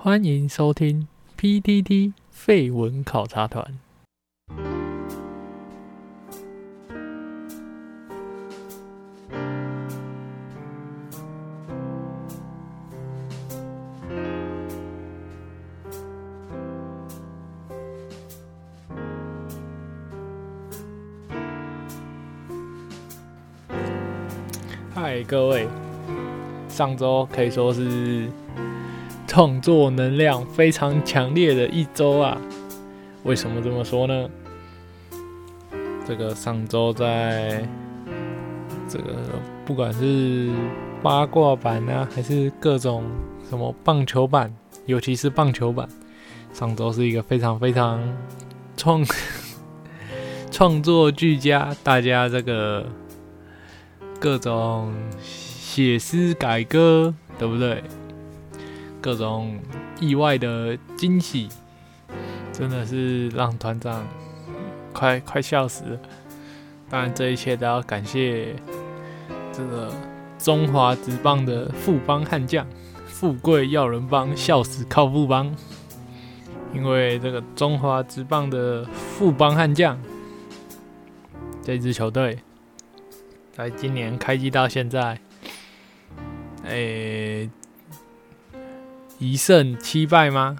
欢迎收听 PTT 废文考察团。嗨，各位，上周可以说是创作能量非常强烈的一周啊！为什么这么说呢？这个上周在这个不管是八卦版啊，还是各种什么棒球版，尤其是棒球版，上周是一个非常非常创 创作俱佳，大家这个。各种写诗改歌，对不对？各种意外的惊喜，真的是让团长快快笑死了。当然，这一切都要感谢这个中华职棒的富邦悍将，富贵要人帮，笑死靠富邦。因为这个中华职棒的富邦悍将这支球队。在今年开机到现在，诶，一胜七败吗？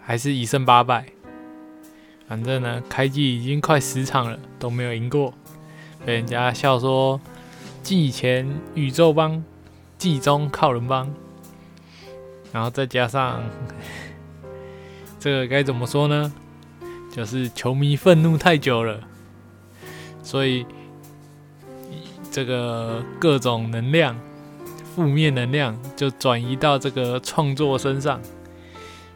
还是一胜八败？反正呢，开机已经快十场了，都没有赢过，被人家笑说季前宇宙帮，季中靠人帮。然后再加上 这个该怎么说呢？就是球迷愤怒太久了，所以。这个各种能量，负面能量就转移到这个创作身上，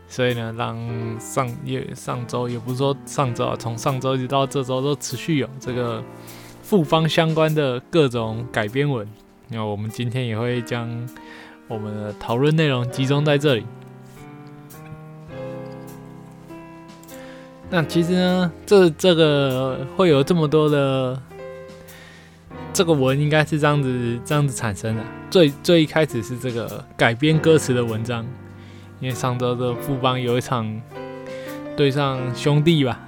所以呢，让上也上周也不是说上周啊，从上周一直到这周都持续有这个复方相关的各种改编文。那我们今天也会将我们的讨论内容集中在这里。那其实呢，这这个会有这么多的。这个文应该是这样子这样子产生的。最最一开始是这个改编歌词的文章，因为上周的富邦有一场对上兄弟吧，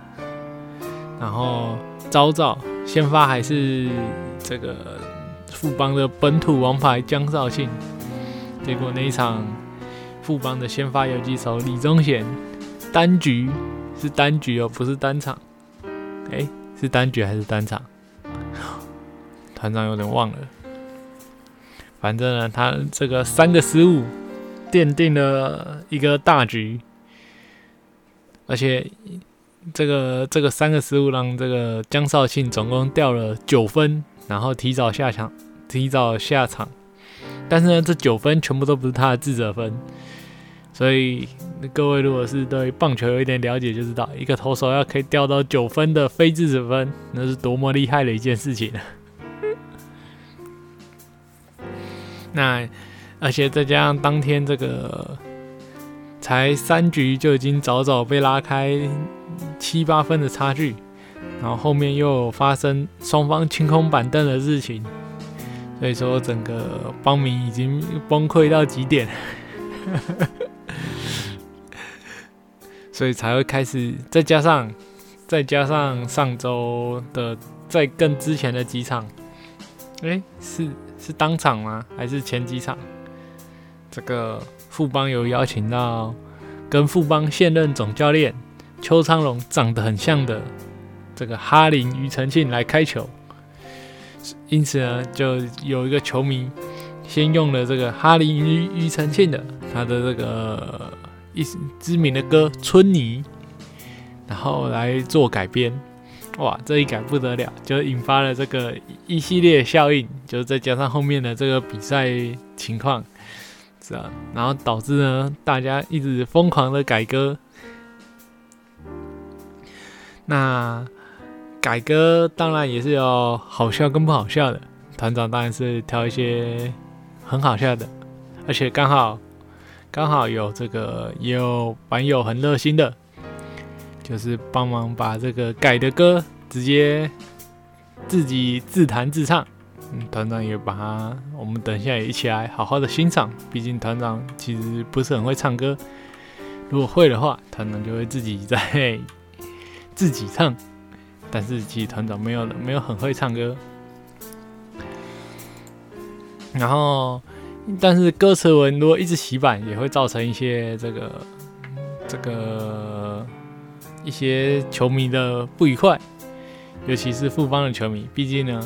然后早早先发还是这个富邦的本土王牌江少庆，结果那一场富邦的先发游击手李宗贤单局是单局哦，不是单场，哎，是单局还是单场？团长有点忘了，反正呢，他这个三个失误奠定了一个大局，而且这个这个三个失误让这个江少庆总共掉了九分，然后提早下场，提早下场。但是呢，这九分全部都不是他的自责分，所以各位如果是对棒球有一点了解，就知道一个投手要可以掉到九分的非自责分，那是多么厉害的一件事情。那，而且再加上当天这个才三局就已经早早被拉开七八分的差距，然后后面又发生双方清空板凳的事情，所以说整个邦民已经崩溃到极点，所以才会开始，再加上再加上上周的在更之前的几场，哎是。是当场吗？还是前几场？这个富邦有邀请到跟富邦现任总教练邱昌龙长得很像的这个哈林庾澄庆来开球，因此呢，就有一个球迷先用了这个哈林庾庾澄庆的他的这个一知名的歌《春泥》，然后来做改编。哇，这一改不得了，就引发了这个一系列效应，就再加上后面的这个比赛情况，是啊，然后导致呢，大家一直疯狂的改歌。那改歌当然也是有好笑跟不好笑的，团长当然是挑一些很好笑的，而且刚好刚好有这个也有网友很热心的。就是帮忙把这个改的歌直接自己自弹自唱，嗯，团长也把他，我们等一下也一起来好好的欣赏。毕竟团长其实不是很会唱歌，如果会的话，团长就会自己在自己唱。但是其实团长没有没有很会唱歌。然后，但是歌词文如果一直洗版，也会造成一些这个这个一些球迷的不愉快，尤其是富邦的球迷，毕竟呢。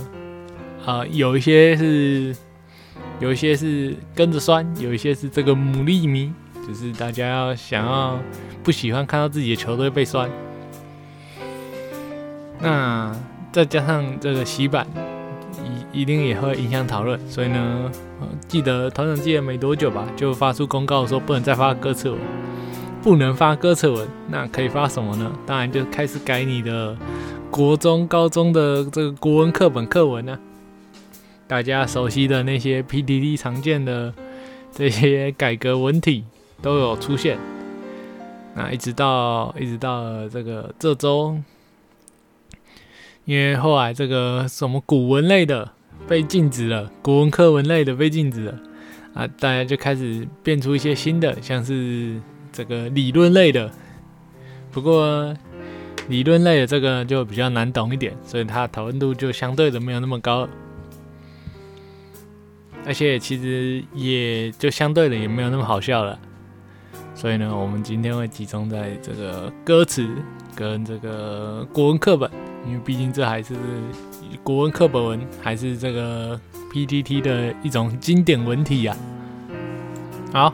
啊，有一些是，有一些是跟着酸，有一些是这个牡蛎迷，就是大家要想要不喜欢看到自己的球队被酸。那再加上这个洗版，一一定也会影响讨论。所以呢，记得团长记得没多久吧，就发出公告说不能再发歌词了，不能发歌词文。那可以发什么呢？当然就开始改你的国中、高中的这个国文课本课文呢。大家熟悉的那些 PDD 常见的这些改革文体都有出现，那一直到一直到这个这周，因为后来这个什么古文类的被禁止了，古文课文类的被禁止了啊，大家就开始变出一些新的，像是这个理论类的，不过理论类的这个就比较难懂一点，所以它讨论度就相对的没有那么高。而且其实也就相对的也没有那么好笑了，所以呢，我们今天会集中在这个歌词跟这个国文课本，因为毕竟这还是国文课本文，还是这个 PTT 的一种经典文体呀。好，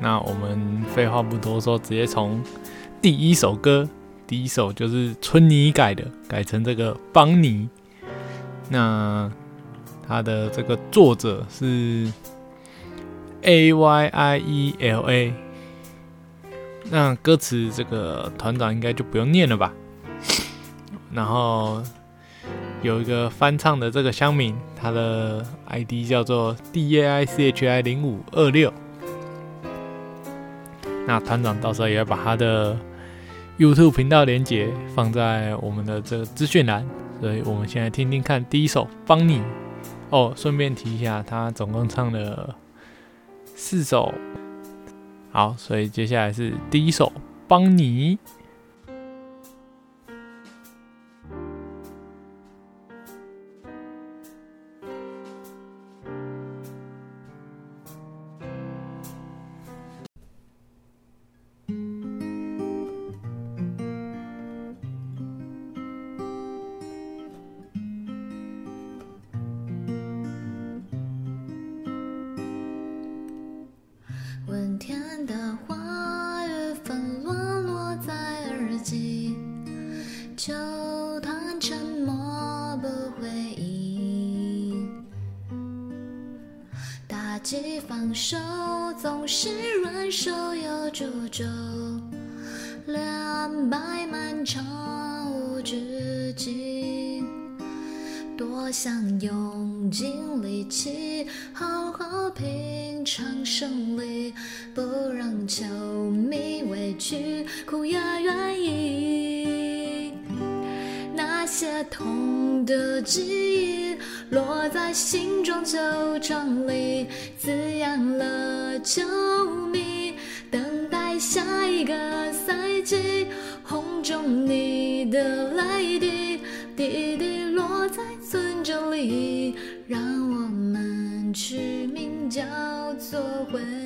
那我们废话不多说，直接从第一首歌，第一首就是春妮改的，改成这个邦尼。那。它的这个作者是 A Y I E L A，那歌词这个团长应该就不用念了吧？然后有一个翻唱的这个乡民，他的 ID 叫做 D A I C H I 零五二六。那团长到时候也要把他的 YouTube 频道连接放在我们的这个资讯栏，所以我们先来听听看第一首《帮你》。哦，顺便提一下，他总共唱了四首。好，所以接下来是第一首《帮你》。问天的话语纷乱落在耳际，就叹沉默不回应。打击防守总是软手又拙拙，两败满场无止境。多想用尽力气好好品尝胜利。记忆落在心中，旧城里滋养了球明，等待下一个赛季，红中你的泪滴，滴滴落在村庄里，让我们取名叫做回忆。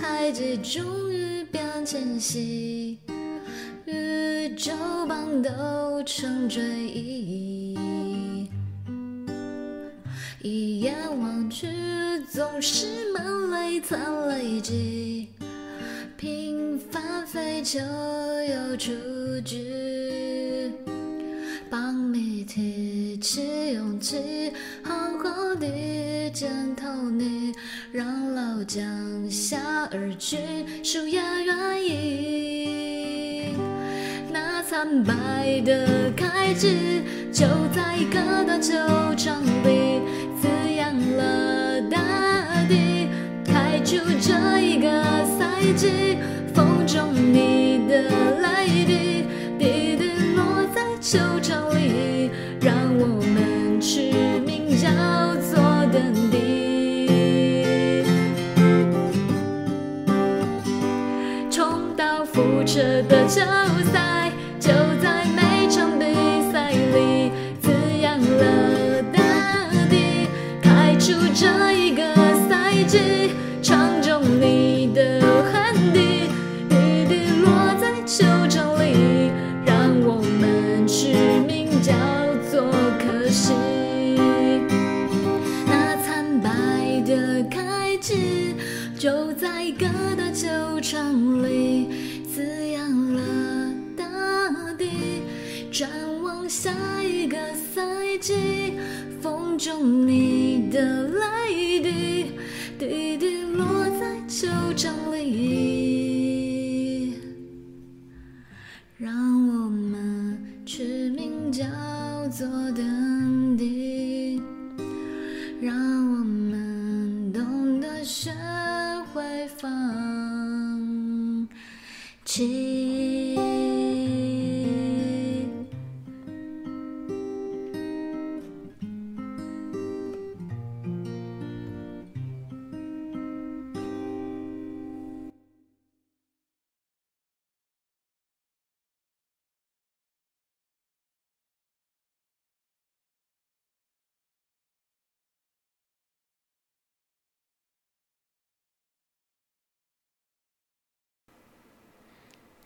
开机，终于变清晰，宇宙般都成追忆。一眼望去，总是满泪残累积，平凡飞就有出局。让你提起勇气，好好的见透你，让老将下而去，树也愿意。那苍白的开枝，就在一个球场里，滋养了大地，开出这一个赛季。覆辙的球赛，就在每场比赛里滋养了大地，开出这一个赛季，场中你的汗滴，滴滴落在球场里，让我们取名叫做可惜。那惨败的开机，就在各大球场里展望下一个赛季，风中你的泪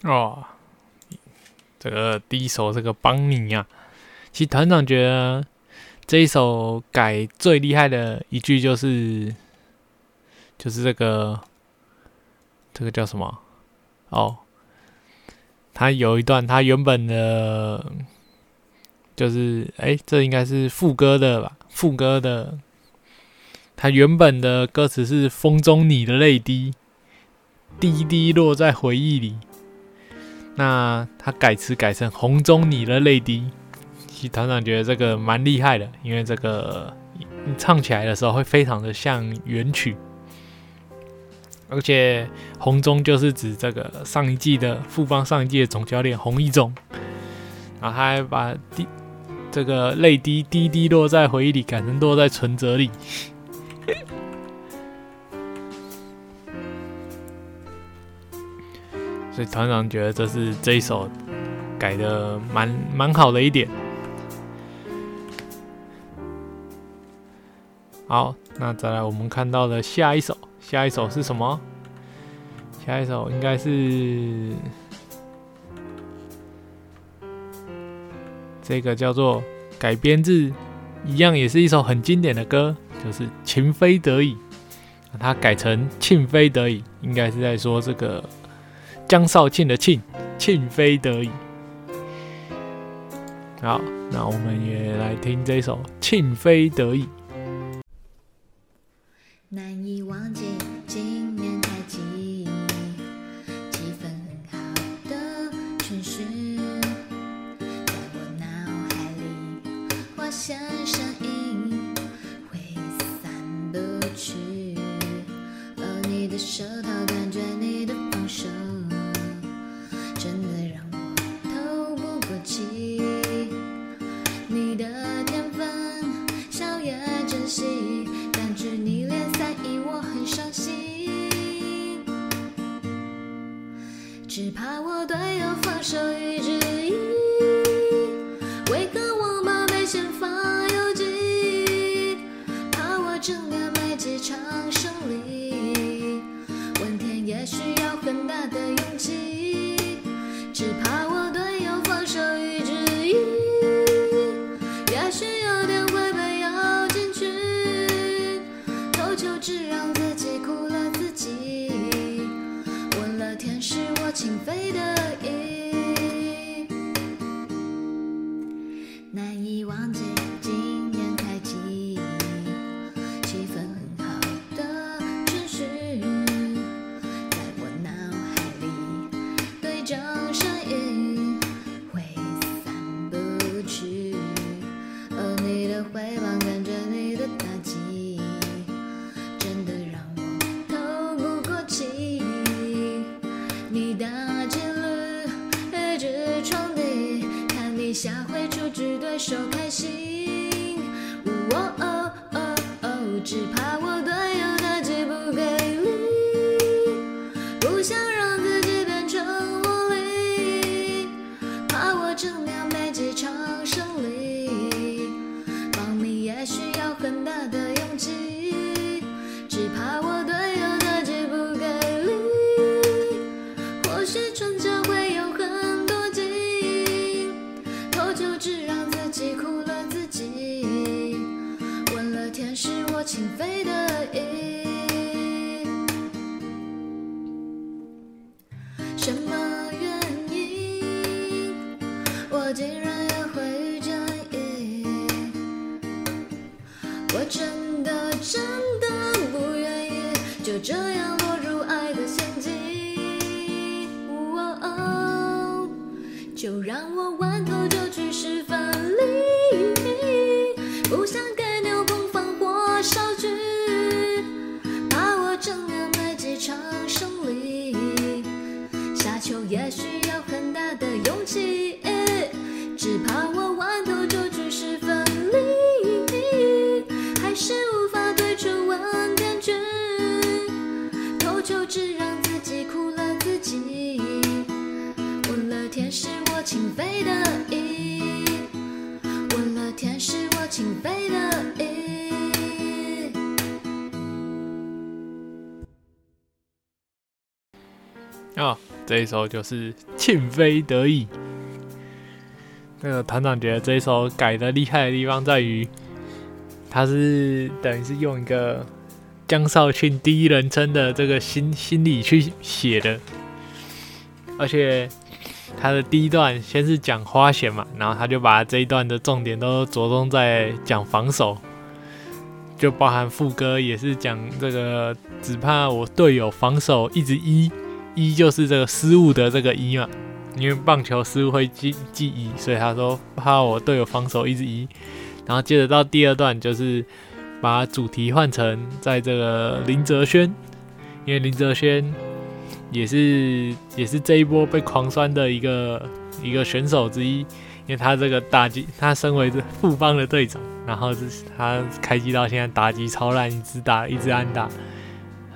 哦，这个第一首这个邦尼啊，其实团长觉得这一首改最厉害的一句就是，就是这个这个叫什么？哦，他有一段他原本的，就是哎，这应该是副歌的吧？副歌的，他原本的歌词是“风中你的泪滴，滴滴落在回忆里”。那他改词改成“红中你的泪滴”，其实团长觉得这个蛮厉害的，因为这个你唱起来的时候会非常的像原曲，而且红中就是指这个上一季的富邦上一季的总教练洪一中，然后他还把滴这个泪滴滴滴落在回忆里改成落在存折里。所以团长觉得这是这一首改的蛮蛮好的一点。好，那再来我们看到的下一首，下一首是什么？下一首应该是这个叫做改编自一样也是一首很经典的歌，就是《情非得已》，它改成《庆非得已》，应该是在说这个。江少庆的庆，庆非得已。好，那我们也来听这首《庆非得已》。难以忘记今年开季，气氛很好的春序，在我脑海里画下身影，挥散不去。而你的舌头，怕我队友放手一质就这样落入爱的陷阱。哦哦，就让我弯头这一首就是《庆非得已》。那个团长觉得这一首改的厉害的地方在于，他是等于是用一个江少庆第一人称的这个心心理去写的，而且他的第一段先是讲花弦嘛，然后他就把这一段的重点都着重在讲防守，就包含副歌也是讲这个，只怕我队友防守一直一。一就是这个失误的这个一嘛，因为棒球失误会记记一，所以他说怕我队友防守一直一，然后接着到第二段就是把主题换成在这个林哲轩，因为林哲轩也是也是这一波被狂酸的一个一个选手之一，因为他这个打击，他身为这富邦的队长，然后是他开机到现在打击超烂，一直打一直安打，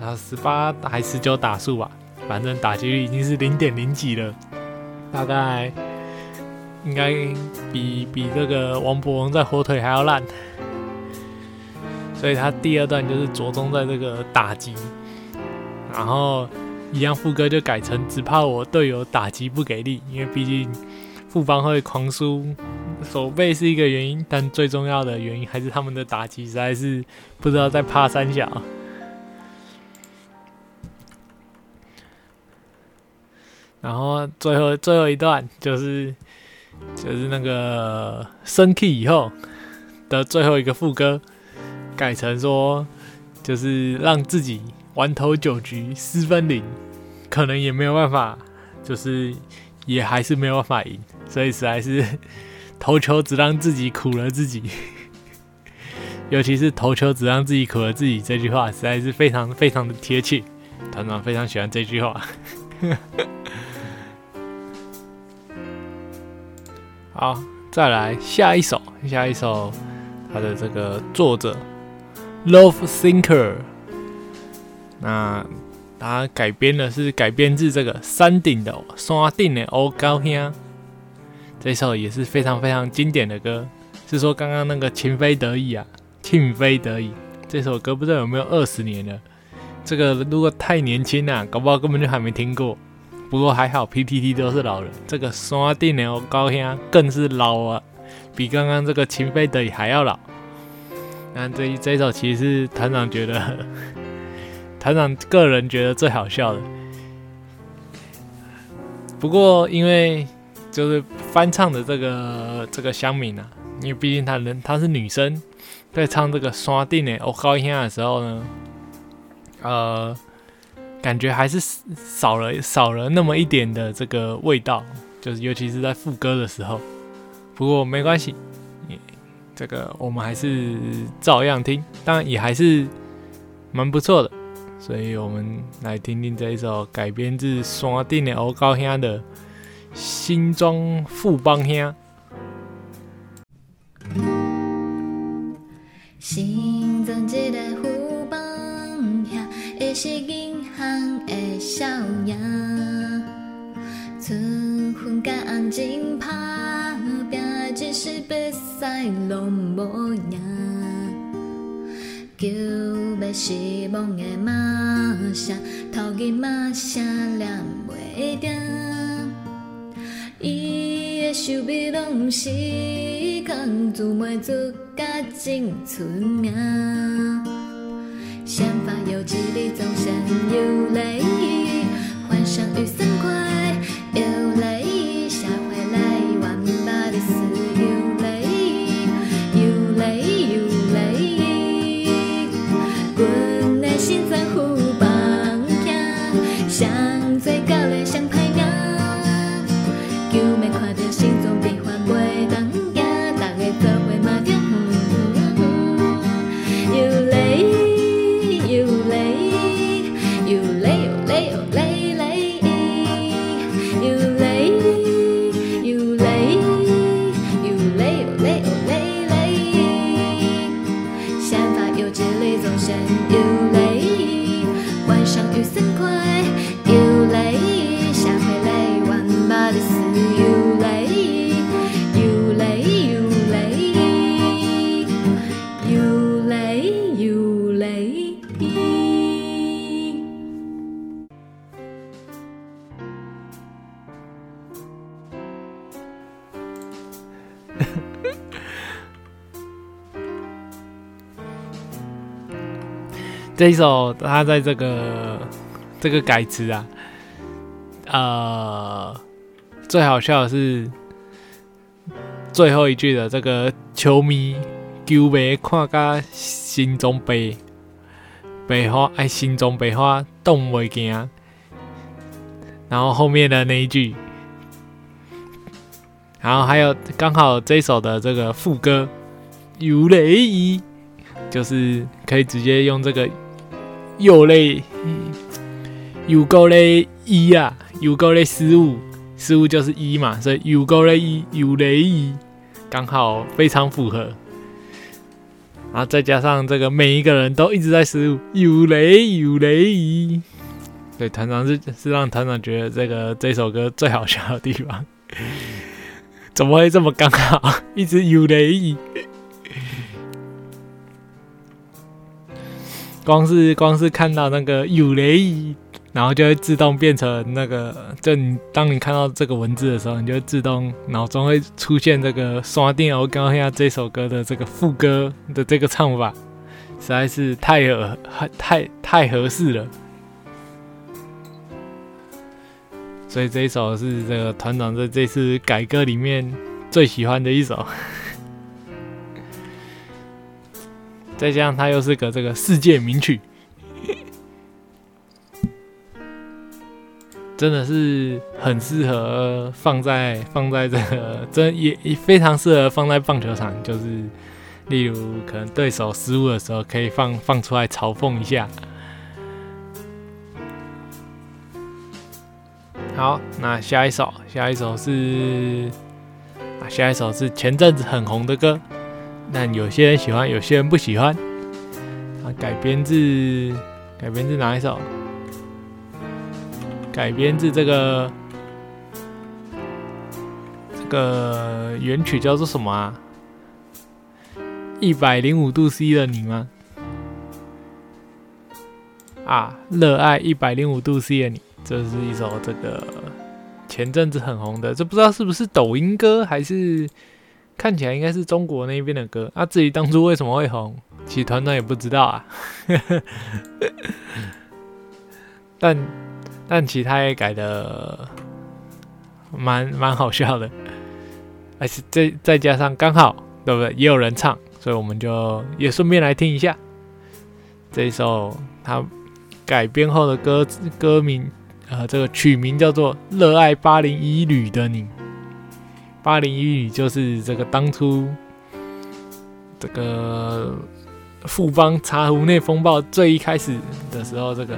然后十八还十九打数吧。反正打击率已经是零点零几了，大概应该比比这个王博文在火腿还要烂，所以他第二段就是着重在这个打击，然后一样副歌就改成只怕我队友打击不给力，因为毕竟副帮会狂输，手背是一个原因，但最重要的原因还是他们的打击实在是不知道在怕三小。然后最后最后一段就是就是那个升 key 以后的最后一个副歌，改成说就是让自己玩头九局失分零，可能也没有办法，就是也还是没有办法赢，所以实在是投球只让自己苦了自己，尤其是投球只让自己苦了自己这句话，实在是非常非常的贴切，团长非常喜欢这句话。好，再来下一首，下一首，它的这个作者 Love Thinker，那它改编的是改编自这个山顶的山顶的欧高兄，这首也是非常非常经典的歌，是说刚刚那个情非得已啊，情非得已，这首歌不知道有没有二十年了，这个如果太年轻啊，搞不好根本就还没听过。不过还好，PTT 都是老人，这个山顶的高兄更是老啊，比刚刚这个情非得已还要老。那这一这一首其实是团长觉得，团长个人觉得最好笑的。不过因为就是翻唱的这个这个乡民啊，因为毕竟她人她是女生，在唱这个山顶的高兄的时候呢，呃。感觉还是少了少了那么一点的这个味道，就是尤其是在副歌的时候。不过没关系，这个我们还是照样听，当然也还是蛮不错的。所以我们来听听这一首改编自山顶的欧高兄的《新庄富邦兄》。新庄一个富邦，银行的小爷，出分甲红真拍拼，只是比赛拢无赢。球要失望的马声，头日马声念袂定。伊的手臂拢是空，自袂出甲真出名。前方有几里总身有泪，幻想与三这一首他在这个这个改词啊，呃，最好笑的是最后一句的这个球迷球迷看甲心中悲，悲花爱心中悲花动袂惊，然后后面的那一句，然后还有刚好这首的这个副歌有雷伊，就是可以直接用这个。又类有够嘞一啊，有够嘞失误，失误就是一嘛，所以有够嘞一有雷一，刚好非常符合。然后再加上这个每一个人都一直在失误，有雷有雷一，对团长是是让团长觉得这个这首歌最好笑的地方，怎么会这么刚好，一直有雷一？光是光是看到那个有雷，然后就会自动变成那个，就你当你看到这个文字的时候，你就自动脑中会出现这个《刷电我刚下这首歌的这个副歌的这个唱法，实在是太合太太合适了。所以这一首是这个团长在这次改歌里面最喜欢的一首。再加上它又是个这个世界名曲，真的是很适合放在放在这个，真也也非常适合放在棒球场，就是例如可能对手失误的时候，可以放放出来嘲讽一下。好，那下一首，下一首是啊，下一首是前阵子很红的歌。但有些人喜欢，有些人不喜欢。啊，改编自改编自哪一首？改编自这个这个原曲叫做什么啊？一百零五度 C 的你吗？啊，热爱一百零五度 C 的你，这是一首这个前阵子很红的，这不知道是不是抖音歌还是？看起来应该是中国那边的歌，啊，至于当初为什么会红，其实团长也不知道啊。但但其他也改的蛮蛮好笑的，而且再再加上刚好对不对，也有人唱，所以我们就也顺便来听一下这一首他改编后的歌歌名，呃，这个曲名叫做《热爱八零一旅的你》。八零一旅就是这个当初这个富邦茶壶内风暴最一开始的时候，这个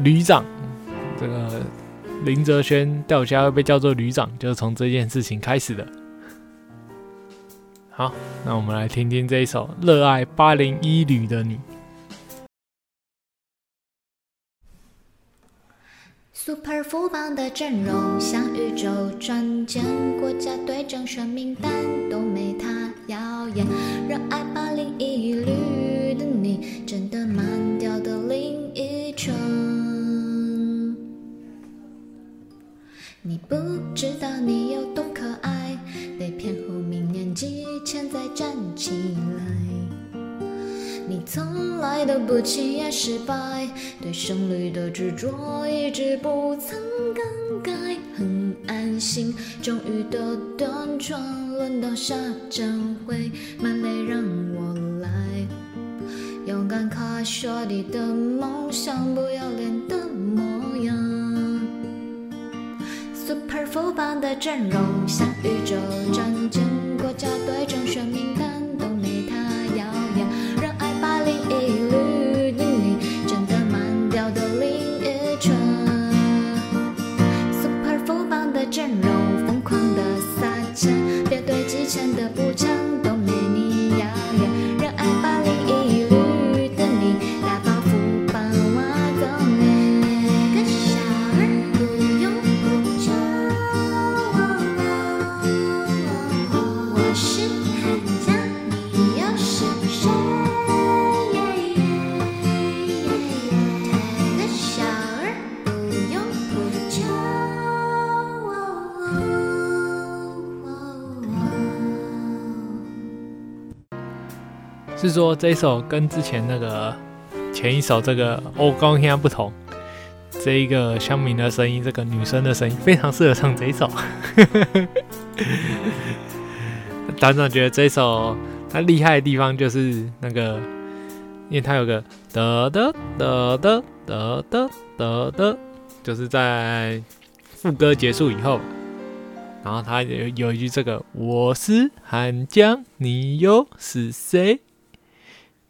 旅长，这个林哲轩掉下会被叫做旅长，就是从这件事情开始的。好，那我们来听听这一首《热爱八零一旅的你》。Super 富邦的阵容像宇宙转键，国家队正选名单都没他耀眼。热爱八零一旅的你，真的慢掉的林依晨。你不知道你有多可爱，被骗后明年几千再站起来。你从来都不轻言失败，对胜利的执着一直不曾更改。很安心，终于的断船，轮到下站会，满泪让我来。勇敢卡雪地的梦想，不要脸的模样。Super 富邦的阵容像宇宙战舰，国家队正选名单。林一缕，你你整个满掉的林一春，super full 翻的阵容，疯狂的撒钱，别对积钱的不讲。说这一首跟之前那个前一首这个欧高香不同，这一个乡民的声音，这个女生的声音非常适合唱这一首。团长觉得这首它厉害的地方就是那个，因为它有个得得得得得得得得，就是在副歌结束以后，然后它有有一句这个我是汉江，你又是谁？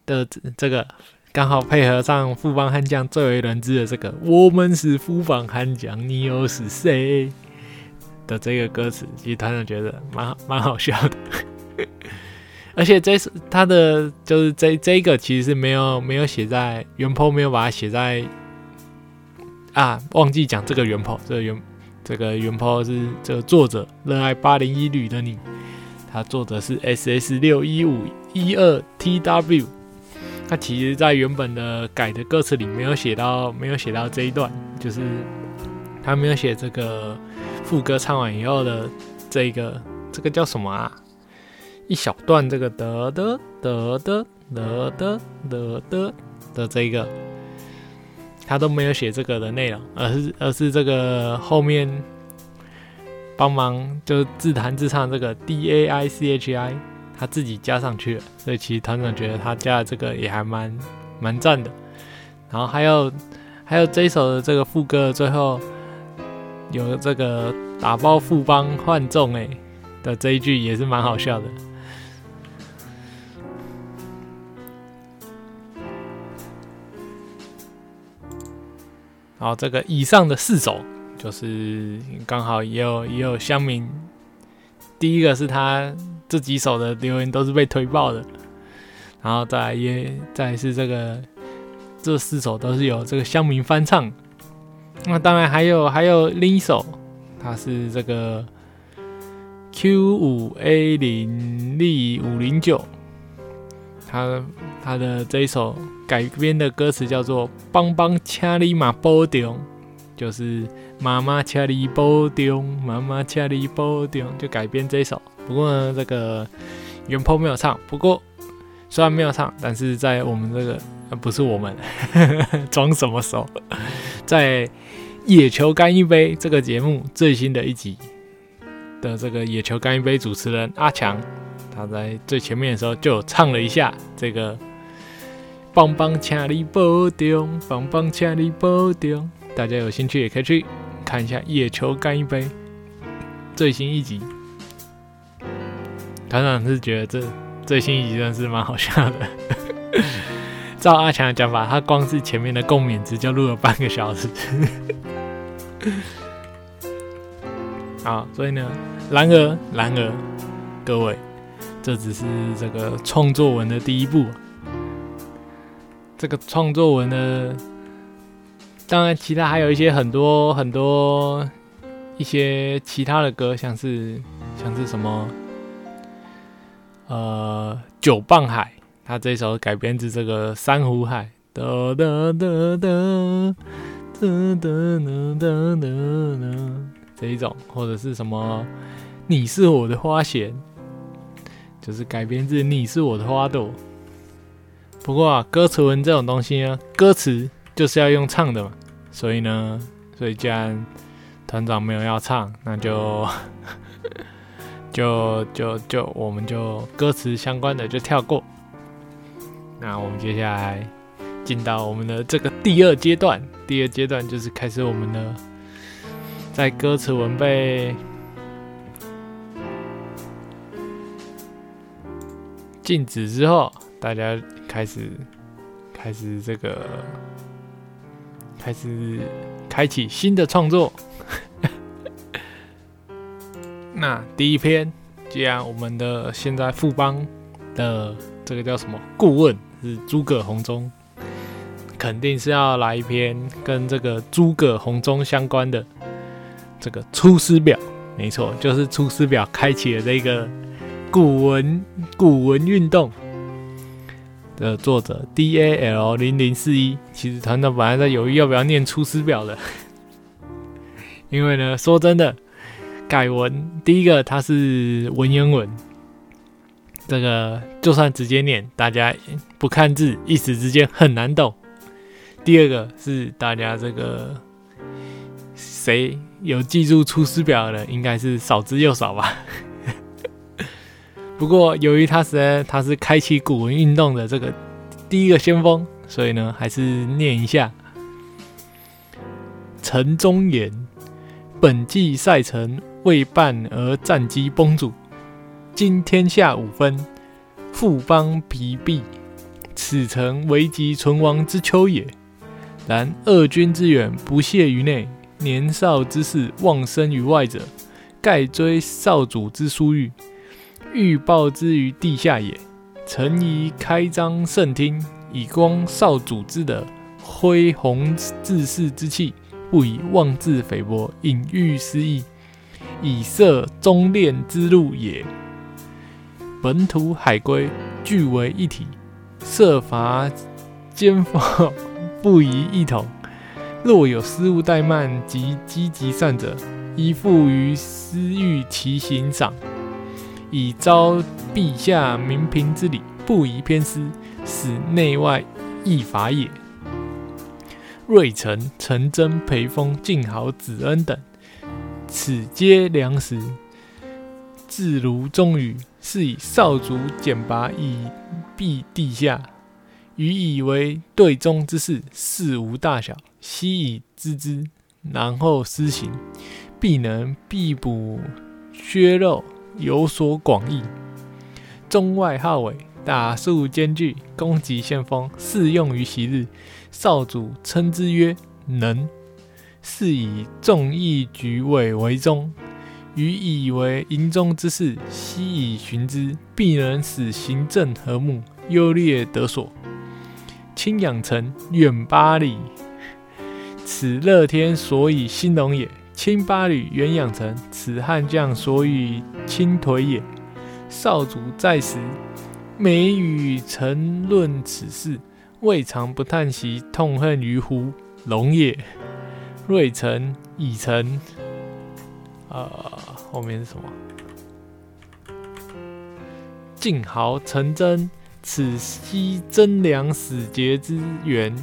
的这个刚好配合上富邦悍将最为人知的这个“我们是富邦悍将，你又是谁”的这个歌词，其实团长觉得蛮蛮好笑的。而且这是他的就是这这个其实是没有没有写在原 po 没有把它写在啊，忘记讲这个原 po 这个原这个原 po 是这个作者热爱八零一旅的你，他作者是 S S 六一五一二 T W。他其实在原本的改的歌词里没有写到，没有写到这一段，就是他没有写这个副歌唱完以后的这个这个叫什么啊？一小段这个得得得得得得得得的这个，他都没有写这个的内容，而是而是这个后面帮忙就自弹自唱这个 D A I C H I 他自己加上去了，所以其实团长觉得他加的这个也还蛮蛮赞的。然后还有还有这一首的这个副歌最后有这个打包富帮换众哎的这一句也是蛮好笑的。然后这个以上的四首就是刚好也有也有乡民，第一个是他。这几首的留言都是被推爆的，然后再来也再是这个这四首都是有这个乡民翻唱，那当然还有还有另一首，它是这个 Q 五 A 零 D 五零九，它它的这一首改编的歌词叫做“帮帮恰里马波丢”，就是妈妈恰里波丢，妈妈恰里波丢，就改编这一首。不过呢，这个原 po 没有唱。不过虽然没有唱，但是在我们这个、不是我们 装什么熟，在《野球干一杯》这个节目最新的一集的这个《野球干一杯》主持人阿强，他在最前面的时候就唱了一下这个“棒棒恰里波丢，棒棒恰里波丢”。大家有兴趣也可以去看一下《野球干一杯》最新一集。团长是觉得这最新一集真是蛮好笑的。照阿强的讲法，他光是前面的共勉值就录了半个小时。好，所以呢，然而，然而，各位，这只是这个创作文的第一步。这个创作文呢，当然，其他还有一些很多很多一些其他的歌，像是像是什么，呃，九棒海，他这首改编自这个珊瑚海，哒哒哒哒哒哒哒哒。这一种，或者是什么？你是我的花弦，就是改编自你是我的花朵。不过啊，歌词文这种东西呢，歌词就是要用唱的嘛，所以呢，所以既然团长没有要唱，那就就就就我们就歌词相关的就跳过。那我们接下来进到我们的这个第二阶段，第二阶段就是开始我们的。在歌词文被禁止之后，大家开始开始这个开始开启新的创作。那第一篇，既然我们的现在富邦的这个叫什么顾问是诸葛红中，肯定是要来一篇跟这个诸葛红中相关的。这个《出师表》没错，就是《出师表》开启了这个古文古文运动的作者 D A L 零零四一。其实团长本来在犹豫要不要念《出师表》的，因为呢，说真的，改文第一个它是文言文，这个就算直接念，大家不看字，一时之间很难懂。第二个是大家这个谁？有记住《出师表》的，应该是少之又少吧。不过，由于他是他是开启古文运动的这个第一个先锋，所以呢，还是念一下。陈忠言：本季赛程未半而战机崩殂，今天下五分，复邦疲弊，此诚危急存亡之秋也。然二军之远不懈于内。年少之士忘身于外者，盖追少主之殊遇，欲报之于地下也。臣宜开张圣听，以光少主之德，恢弘志士之气，不以妄自菲薄，隐喻失意，以设忠烈之路也。本土海归俱为一体，设法兼防，不宜一统。若有失误怠慢及积极善者，依附于私欲其行赏，以昭陛下明平之礼，不宜偏私，使内外异法也。瑞臣、陈真、裴风、晋豪、子恩等，此皆良实，自如忠语，是以少主简拔以避地下。予以为对中之事，事无大小，悉以知之，然后施行，必能必补削肉，有所广益。中外号为打数兼具，攻击先锋，适用于昔日。少主称之曰能。是以众议举委为宗，予以为营中之事，悉以循之，必能使行政和睦，优劣得所。亲养成远八里，此乐天所以兴隆也；亲八里远养成，此悍将所以轻颓也。少主在时，每与臣论此事，未尝不叹息痛恨于胡龙也。瑞臣以臣，呃，后面是什么？晋豪陈真。此悉真良使节之源，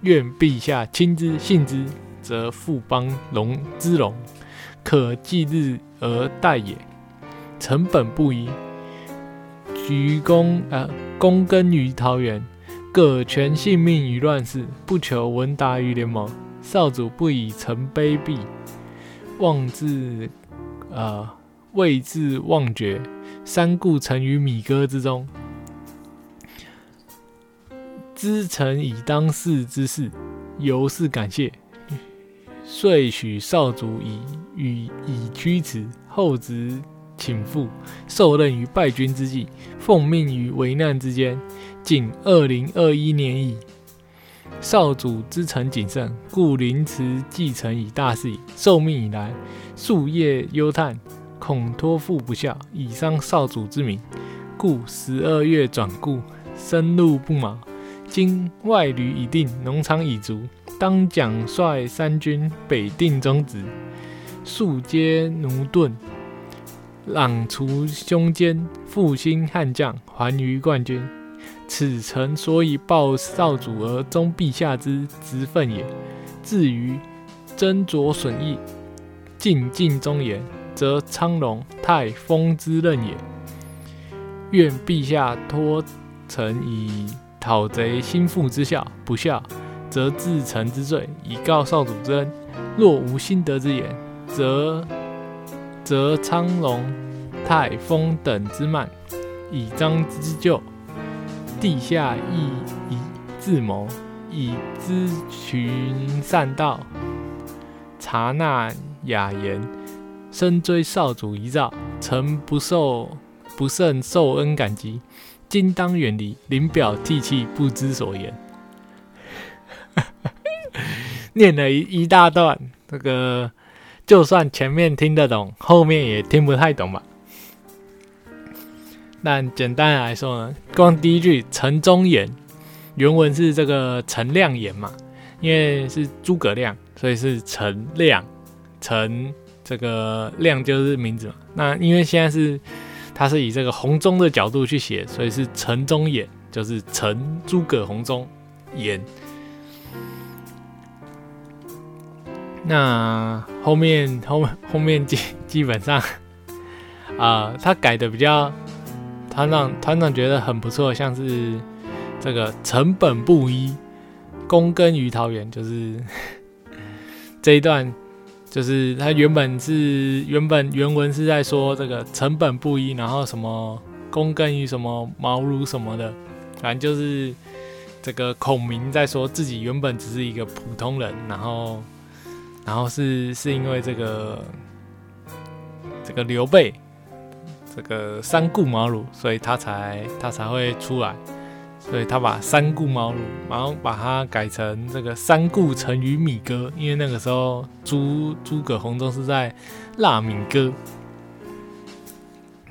愿陛下亲之信之，则富邦隆之隆，可继日而待也。臣本不疑，鞠躬呃躬耕于桃园，各全性命于乱世，不求闻达于联盟。少主不以臣卑鄙，妄自呃未自忘绝，三顾臣于米歌之中。知臣以当世之事，由是感谢，遂许少主以予以驱辞，后值请父，受任于败军之际，奉命于危难之间，仅二零二一年矣。少主之诚谨慎，故临辞继承以大事矣。受命以来，夙夜忧叹，恐托付不效，以伤少主之名，故十二月转故，深入不毛。今外旅已定，农场已足，当奖率三军北定中职，速皆奴钝，攘除凶奸，复兴悍将，还于冠军。此诚所以报少主而忠陛下之职分也。至于斟酌损益，尽尽忠言，则昌隆太丰之任也。愿陛下托臣以讨贼心腹之效，不效，则治臣之罪，以告少主之恩。若无心得之言，则则昌隆、太丰等之慢，以彰之咎。地下亦以自谋，以咨群善道，察纳雅言，深追少主遗诏，臣不受不胜受恩感激，今当远离，临表涕泣，不知所言。念了一一大段，这个就算前面听得懂，后面也听不太懂吧。但简单来说呢，光第一句“陈忠言”，原文是这个陈亮言嘛，因为是诸葛亮，所以是陈亮。陈这个亮就是名字嘛。那因为现在是他是以这个红忠的角度去写，所以是陈忠言，就是陈诸葛红忠言。那后面后后面基基本上啊，他改的比较。团长，团长觉得很不错，像是这个成本不一，躬耕于桃园，就是 这一段，就是他原本是原本原文是在说这个成本不一，然后什么躬耕于什么茅庐什么的，反正就是这个孔明在说自己原本只是一个普通人，然后然后是是因为这个这个刘备。这个三顾茅庐，所以他才他才会出来，所以他把三顾茅庐，然后把它改成这个三顾成于米歌，因为那个时候诸诸葛洪忠是在腊米歌，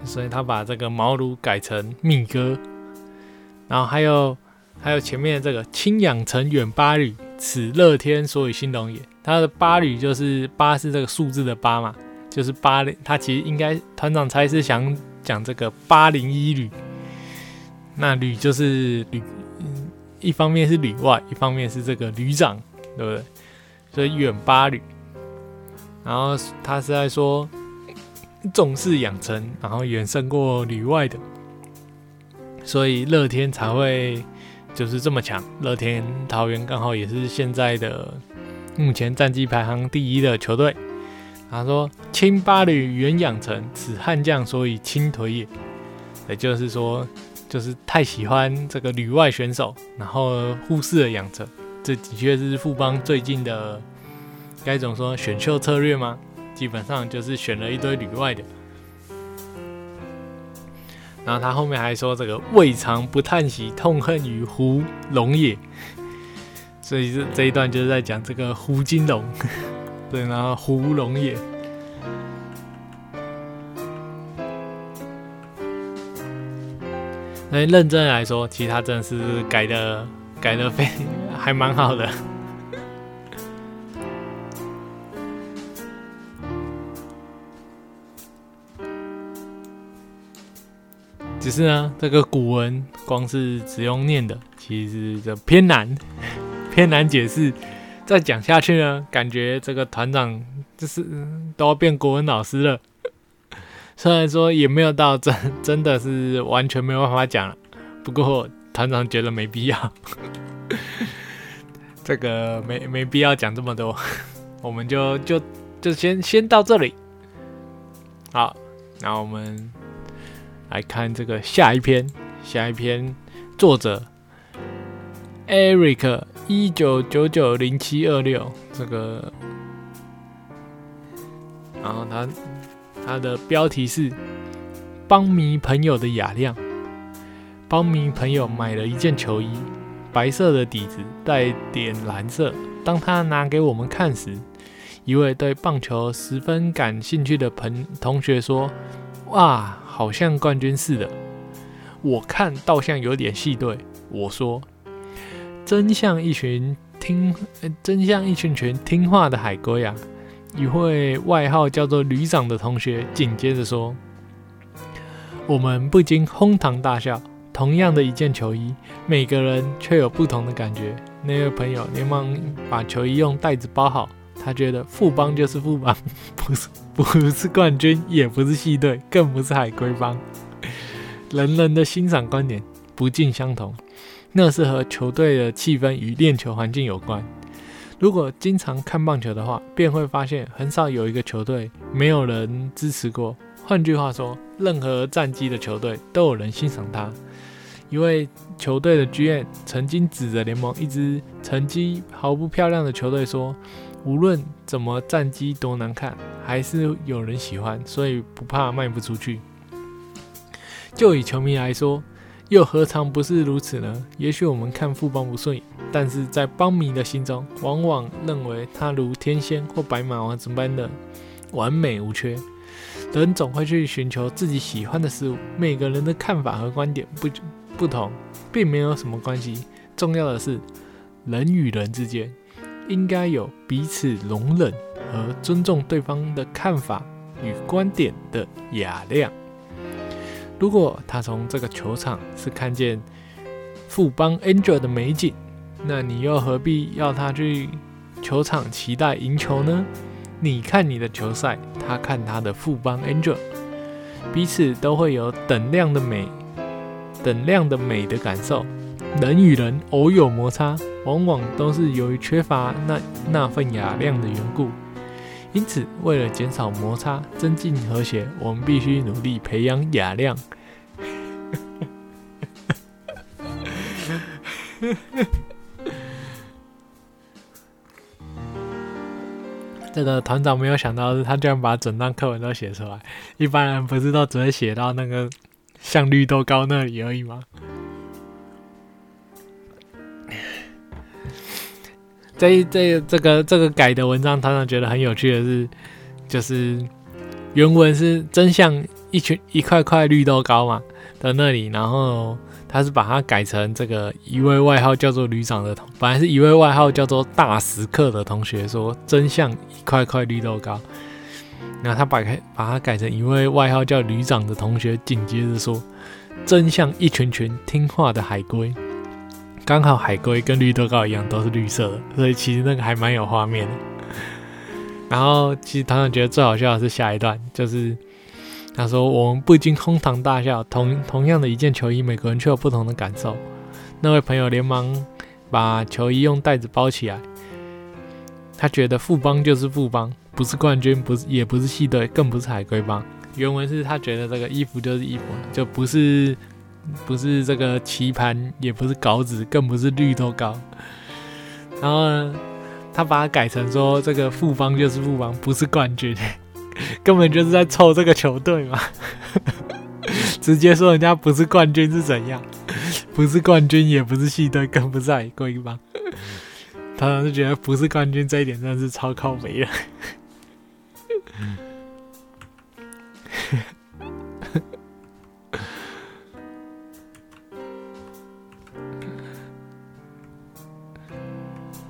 所以他把这个茅庐改成米歌，然后还有还有前面这个青养成远八里，此乐天所以兴隆也，他的八里就是八是这个数字的八嘛。就是八零，他其实应该团长猜是想讲这个八零一旅，那旅就是旅，一方面是旅外，一方面是这个旅长，对不对？所以远八旅，然后他是在说重视养成，然后远胜过旅外的，所以乐天才会就是这么强。乐天桃园刚好也是现在的目前战绩排行第一的球队。他说：“亲八旅原养成，此悍将所以轻颓也。”也就是说，就是太喜欢这个旅外选手，然后忽视了养成。这的确是富邦最近的该怎么说选秀策略吗？基本上就是选了一堆旅外的。然后他后面还说：“这个未尝不叹息痛恨于胡龙也。”所以这这一段就是在讲这个胡金龙。对，然后胡龙也。那认真来说，其他真的是改的改的非 还蛮好的。只是呢，这个古文光是只用念的，其实就偏难，偏难解释。再讲下去呢，感觉这个团长就是都要变国文老师了。虽然说也没有到真真的是完全没有办法讲了，不过团长觉得没必要，这个没没必要讲这么多，我们就就就先先到这里。好，那我们来看这个下一篇，下一篇作者 Eric 一九九九零七二六这个，然后他他的标题是帮迷朋友的雅亮，帮迷朋友买了一件球衣，白色的底子带点蓝色。当他拿给我们看时，一位对棒球十分感兴趣的朋同学说：“哇，好像冠军似的。”我看倒像有点细队。我说。真像一群听，真像一群群听话的海龟啊！一位外号叫做旅长的同学紧接着说：“我们不禁哄堂大笑。同样的一件球衣，每个人却有不同的感觉。”那位朋友连忙把球衣用袋子包好。他觉得富邦就是富邦，不是不是冠军，也不是系队，更不是海龟帮。人人的欣赏观点不尽相同。那是和球队的气氛与练球环境有关。如果经常看棒球的话，便会发现很少有一个球队没有人支持过。换句话说，任何战绩的球队都有人欣赏他。一位球队的 GM 曾经指着联盟一支成绩毫不漂亮的球队说：“无论怎么战绩多难看，还是有人喜欢，所以不怕卖不出去。”就以球迷来说。又何尝不是如此呢？也许我们看富邦不顺眼，但是在邦迷的心中，往往认为他如天仙或白马王子般的完美无缺。人总会去寻求自己喜欢的事物，每个人的看法和观点不不同，并没有什么关系。重要的是，人与人之间应该有彼此容忍和尊重对方的看法与观点的雅量。如果他从这个球场是看见富邦 Angel 的美景，那你又何必要他去球场期待赢球呢？你看你的球赛，他看他的富邦 Angel，彼此都会有等量的美，等量的美的感受。人与人偶有摩擦，往往都是由于缺乏那那份雅量的缘故。因此，为了减少摩擦、增进和谐，我们必须努力培养雅量。这个团长没有想到，是他居然把整段课文都写出来。一般人不是都只会写到那个像绿豆糕那里而已吗？这这这个这个改的文章，团长觉得很有趣的是，就是原文是真像一群一块块绿豆糕嘛的那里，然后。他是把它改成这个一位外号叫做旅长的同，本来是一位外号叫做大食客的同学说真像一块块绿豆糕，然后他把开把它改成一位外号叫旅长的同学紧接着说真像一群群听话的海龟，刚好海龟跟绿豆糕一样都是绿色的，所以其实那个还蛮有画面的。然后其实团长觉得最好笑的是下一段，就是。他说：“我们不禁哄堂大笑。同同样的一件球衣，每个人却有不同的感受。”那位朋友连忙把球衣用袋子包起来。他觉得富邦就是富邦，不是冠军，不是也不是系队，更不是海龟帮。原文是他觉得这个衣服就是衣服，就不是不是这个棋盘，也不是稿纸，更不是绿豆糕。然后呢，他把它改成说：“这个富邦就是富邦，不是冠军。” 根本就是在凑这个球队嘛，直接说人家不是冠军是怎样？不是冠军，也不是系队，更不是海龟帮。他当时觉得不是冠军这一点真的是超靠北的。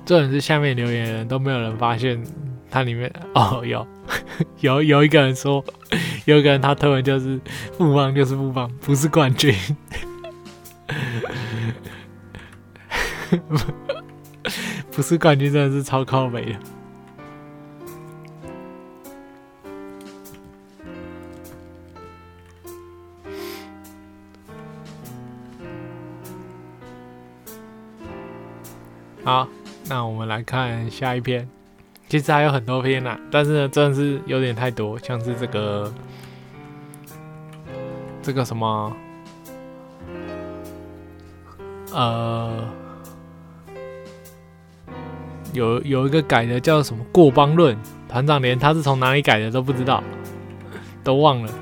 这人是下面留言的人都没有人发现。它里面 哦有 有有一个人说，有一个人他推文就是富邦就是富邦，不是冠军，不是冠军真的是超靠北的。好，那我们来看下一篇。其实还有很多篇呐，但是呢，真的是有点太多，像是这个这个什么，呃，有有一个改的叫什么过邦论，团长连他是从哪里改的都不知道，都忘了。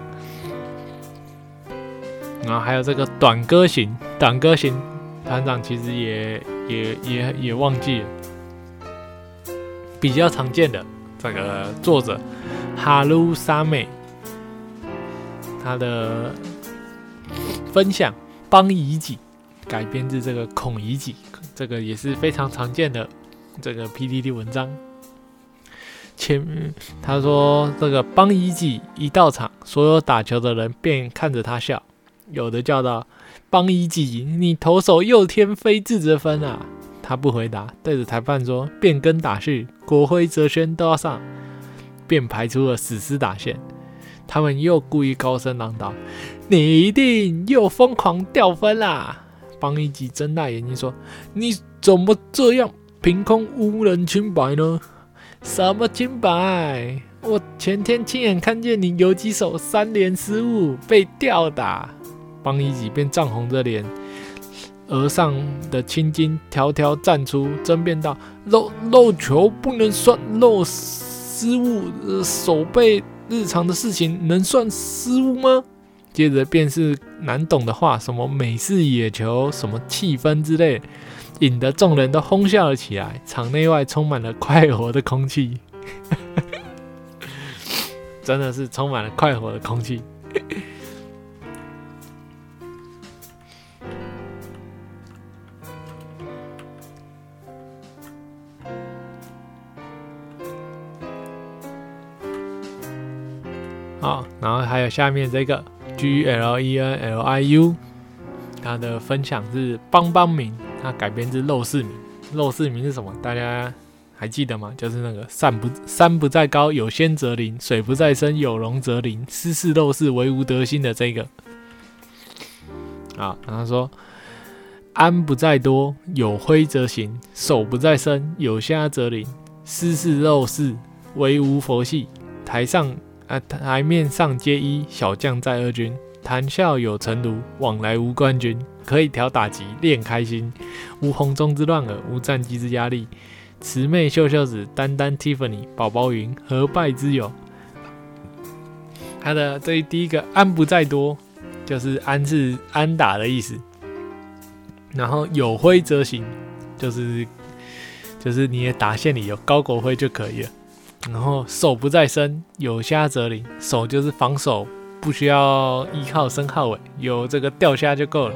然后还有这个短歌行，短歌行，团长其实也也也也忘记了。比较常见的这个作者哈鲁沙美，他的分享邦夷己改编自这个孔乙己，这个也是非常常见的这个 PDD 文章。前他说这个邦夷己一到场，所有打球的人便看着他笑。有的叫道：“邦一吉，你投手又添非自责分啊！”他不回答，对着裁判说：“变更打序，国徽、哲轩都要上。”便排出了死尸打线。他们又故意高声嚷道：“你一定又疯狂掉分啦！”邦一吉睁大眼睛说：“你怎么这样凭空污人清白呢？什么清白？我前天亲眼看见你游击手三连失误被吊打。”邦一吉便涨红着脸，额上的青筋条条绽出，争辩道：“漏漏球不能算漏失误，手背日常的事情能算失误吗？”接着便是难懂的话，什么美式野球，什么气氛之类，引得众人都哄笑了起来，场内外充满了快活的空气，真的是充满了快活的空气。好，然后还有下面这个 G L E N L I U，他的分享是邦邦名，他改编自陋室铭。陋室铭是什么？大家还记得吗？就是那个山不山不在高，有仙则灵；水不在深，有龙则灵。斯是陋室，惟吾德馨的这个。啊，然后说安不在多，有灰则行；手不在深，有虾则灵。斯是陋室，惟吾佛系。台上。啊，台面上皆一小将在二军，谈笑有成庐，往来无冠军。可以调打击，练开心，无红中之乱耳，无战机之压力。慈妹秀秀子，丹丹 Tiffany，宝宝云，何败之有？他的这第一个安不在多，就是安是安打的意思。然后有灰则行，就是就是你的打线里有高国辉就可以了。然后手不在身，有虾则灵。手就是防守，不需要依靠身号尾，有这个钓虾就够了。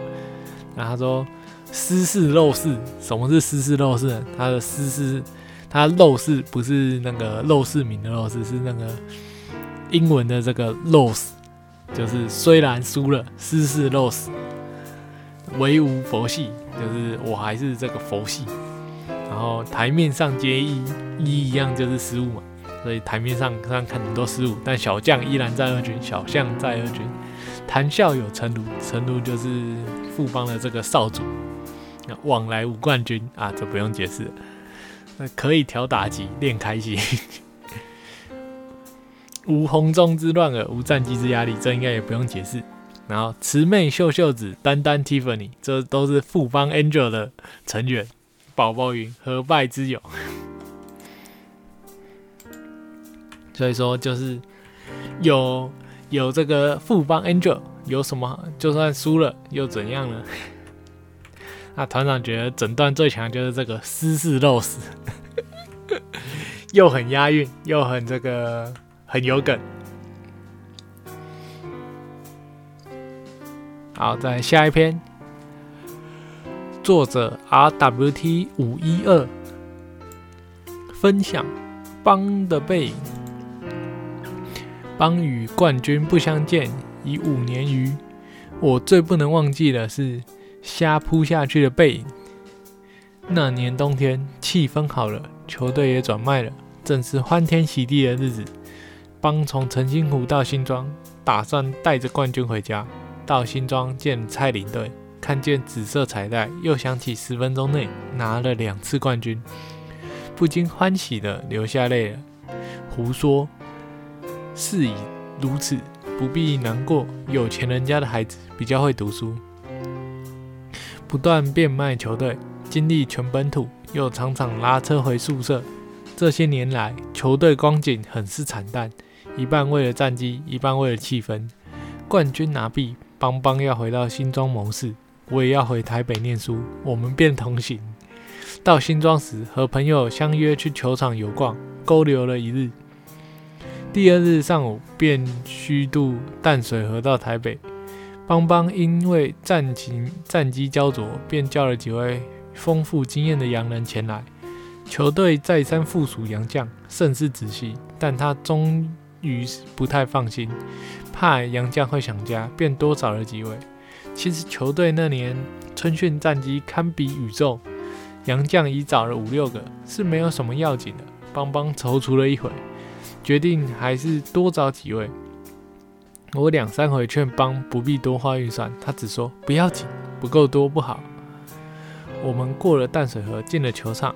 然后他说失事漏事，什么是失事漏事？他的失事，他漏事不是那个漏事名的漏事，是那个英文的这个 loss，就是虽然输了，失事 loss，唯无佛系，就是我还是这个佛系。然后台面上皆一，一一样就是失误嘛。所以台面上上看很多失误，但小将依然在二军，小将在二军，谈笑有成庐，成庐就是富邦的这个少主，往来无冠军啊，这不用解释，那可以调打击，练开心，无红中之乱耳，无战机之压力，这应该也不用解释。然后慈妹秀秀子，丹丹 Tiffany，这都是富邦 Angel 的成员，宝宝云何败之有？所以说，就是有有这个富邦 Angel，有什么就算输了又怎样呢？那 团长觉得整段最强就是这个斯是肉死，又很押韵，又很这个很有梗。好，再下一篇，作者 RWT 五一二分享邦的背影。邦与冠军不相见已五年余，我最不能忘记的是虾扑下去的背影。那年冬天，气氛好了，球队也转卖了，正是欢天喜地的日子。邦从澄清湖到新庄，打算带着冠军回家。到新庄见蔡领队，看见紫色彩带，又想起十分钟内拿了两次冠军，不禁欢喜的流下泪了。胡说。事已如此，不必难过。有钱人家的孩子比较会读书，不断变卖球队，经历全本土，又常常拉车回宿舍。这些年来，球队光景很是惨淡，一半为了战绩，一半为了气氛。冠军拿毕，邦邦要回到新庄谋事，我也要回台北念书，我们便同行。到新庄时，和朋友相约去球场游逛，勾留了一日。第二日上午，便虚渡淡水河到台北。邦邦因为战情战机焦灼，便叫了几位丰富经验的洋人前来。球队再三附属洋将，甚是仔细，但他终于不太放心，怕洋将会想家，便多找了几位。其实球队那年春训战机堪比宇宙，洋将已找了五六个，是没有什么要紧的。邦邦踌躇了一会，决定还是多找几位。我两三回劝邦不必多花预算，他只说不要紧，不够多不好。我们过了淡水河，进了球场。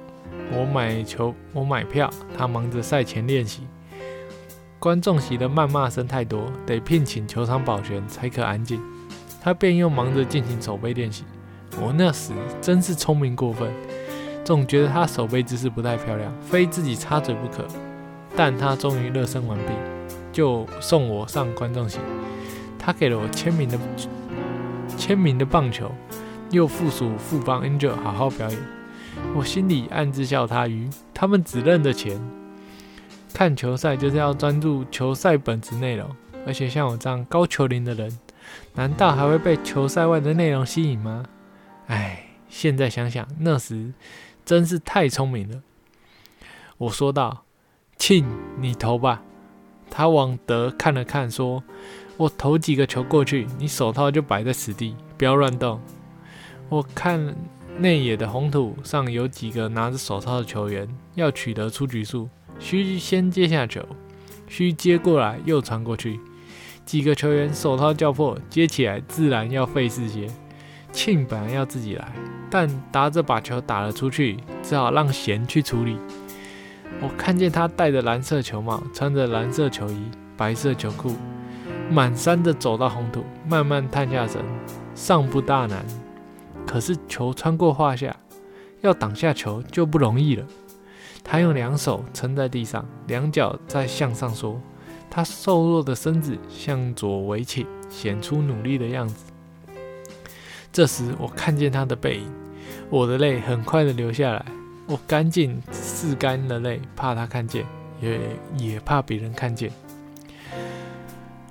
我买球，我买票，他忙着赛前练习。观众席的谩骂声太多，得聘请球场保全才可安静。他便又忙着进行手背练习。我那时真是聪明过分，总觉得他手背姿势不太漂亮，非自己插嘴不可。但他终于热身完毕，就送我上观众席。他给了我签名的签名的棒球，又附属副帮 Angel 好好表演。我心里暗自笑他愚，他们只认得钱。看球赛就是要专注球赛本质内容，而且像我这样高球龄的人，难道还会被球赛外的内容吸引吗？唉，现在想想那时真是太聪明了。我说道：“庆，你投吧。”他往德看了看，说：“我投几个球过去，你手套就摆在此地，不要乱动。”我看。内野的红土上有几个拿着手套的球员，要取得出局数，需先接下球，需接过来又传过去。几个球员手套较破，接起来自然要费事些。庆本来要自己来，但达着把球打了出去，只好让贤去处理。我看见他戴着蓝色球帽，穿着蓝色球衣、白色球裤，满山的走到红土，慢慢探下身，尚不大难。可是球穿过胯下，要挡下球就不容易了。他用两手撑在地上，两脚在向上缩，他瘦弱的身子向左围起，显出努力的样子。这时我看见他的背影，我的泪很快的流下来。我干净拭干了泪，怕他看见，也也怕别人看见。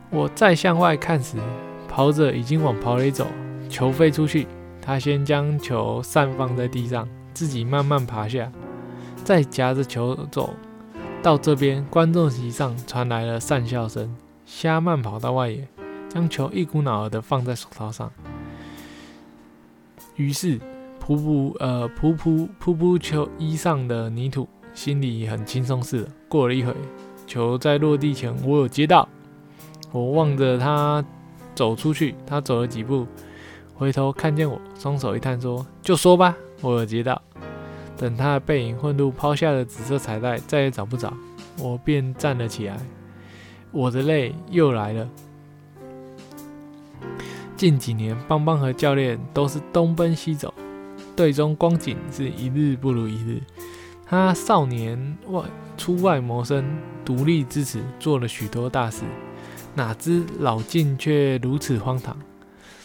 我再向外看时，跑者已经往跑垒走，球飞出去。他先将球散放在地上，自己慢慢爬下，再夹着球走到这边。观众席上传来了讪笑声。瞎慢跑到外野，将球一股脑儿的放在手套上。于是扑扑呃扑扑扑扑球衣上的泥土，心里很轻松似的。过了一会，球在落地前，我有接到。我望着他走出去，他走了几步。回头看见我，双手一摊，说：“就说吧，我有接到。”等他的背影混入抛下的紫色彩带，再也找不着，我便站了起来。我的泪又来了。近几年，邦邦和教练都是东奔西走，队中光景是一日不如一日。他少年外出外谋生，独立支持，做了许多大事，哪知老境却如此荒唐。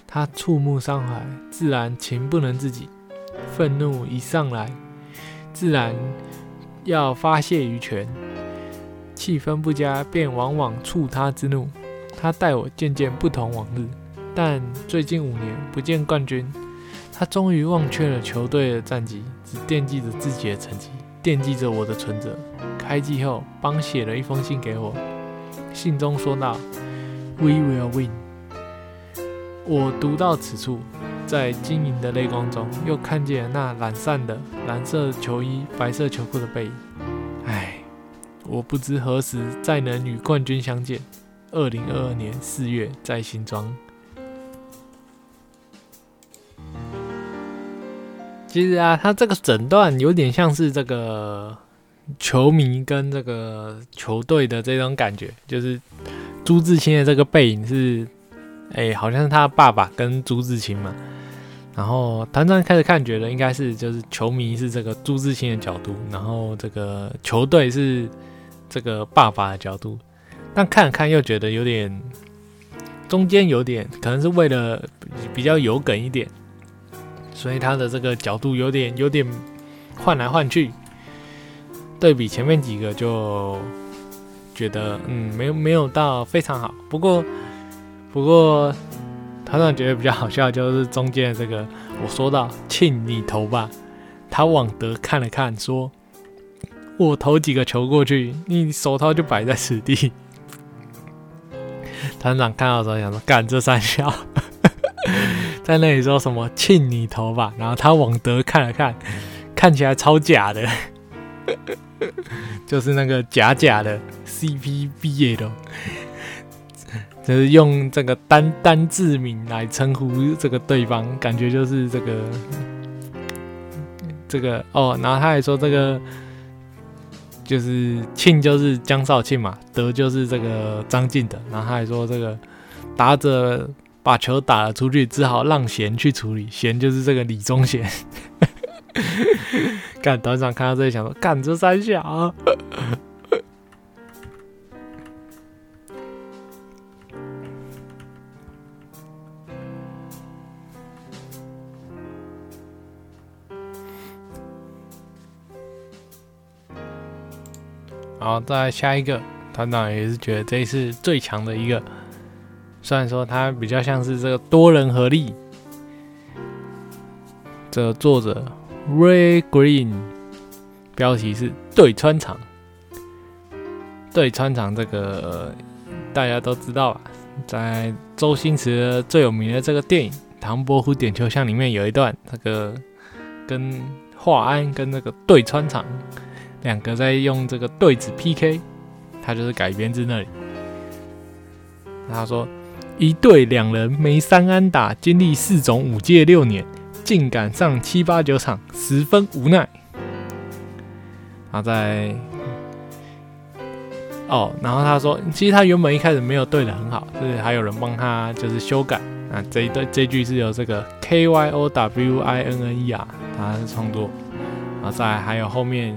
他触目伤怀，自然情不能自己，愤怒一上来，自然要发泄于拳。气氛不佳，便往往触他之怒。他待我渐渐不同往日，但最近五年不见冠军，他终于忘却了球队的战绩，只惦记着自己的成绩，惦记着我的存折。开季后，帮写了一封信给我，信中说道：“We will win。”我读到此处，在晶莹的泪光中，又看见那懒散的蓝色球衣、白色球裤的背影。唉，我不知何时再能与冠军相见。二零二二年四月，在新庄。其实啊，他这个整段有点像是这个球迷跟这个球队的这种感觉，就是朱自清的这个背影是。哎，好像是他爸爸跟朱自清嘛，然后团长开始看，觉得应该是就是球迷是这个朱自清的角度，然后这个球队是这个爸爸的角度，但看了看又觉得有点中间有点可能是为了比较有梗一点，所以他的这个角度有点有点换来换去，对比前面几个就觉得嗯没有没有到非常好，不过不过。团长觉得比较好笑，就是中间的这个，我说到庆你投吧，他往德看了看，说：“我投几个球过去，你手套就摆在此地。”团长看到时候想说：“干这三笑，在那里说什么庆你头吧？”然后他往德看了看，看起来超假的，就是那个假假的 CP 毕业的。就是用这个单单字名来称呼这个对方，感觉就是这个这个哦。然后他还说这个就是庆就是江少庆嘛，德就是这个张晋德。然后他还说这个打者把球打了出去，只好让贤去处理，贤就是这个李宗贤。干团长看到这里想说，干这三下。然后再下一个团长也是觉得这一次最强的一个，虽然说它比较像是这个多人合力。这作者 Ray Green，标题是对穿场。对穿场这个大家都知道吧，在周星驰最有名的这个电影《唐伯虎点秋香》里面有一段，那个跟华安跟那个对穿场。两个在用这个对子 PK，他就是改编自那里。他说：“一对两人没三安打，经历四种五届六年，竟赶上七八九场，十分无奈。”他在哦，然后他说：“其实他原本一开始没有对的很好，就是还有人帮他就是修改。啊，这一对这句是由这个 K Y O W I N N E R 他是创作，然后再还有后面。”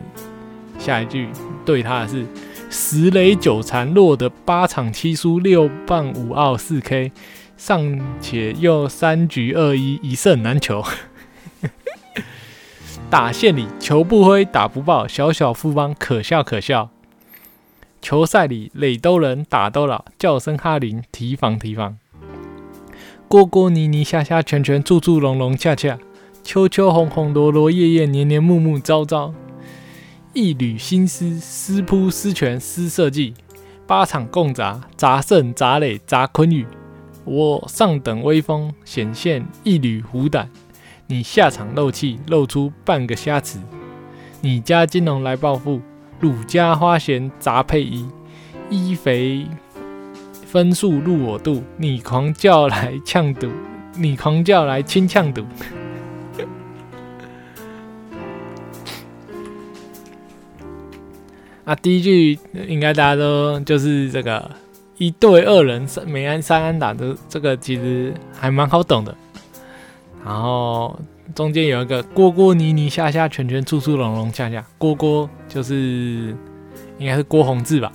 下一句对他的是十雷九残，落得八场七输六棒五奥四 K，尚且又三局二一一胜难求。打线里球不挥打不爆，小小副帮可笑可笑。球赛里垒都人打都老，叫声哈林提防提防。锅锅泥泥虾虾拳拳处处龙龙恰恰，秋秋红红罗罗叶叶年年木木朝朝。一缕心思，思扑思拳思设计，八场共砸，砸胜砸垒砸坤宇。我上等威风，显现一缕虎胆。你下场漏气，露出半个虾池。你家金龙来报复，鲁家花贤砸配衣，衣肥分数入我肚。你狂叫来呛赌，你狂叫来清呛赌。啊，第一句应该大家都就是这个一对二人三梅安三安打的这个其实还蛮好懂的。然后中间有一个锅锅泥泥下下拳拳处处龙龙恰恰锅锅就是应该是郭宏志吧，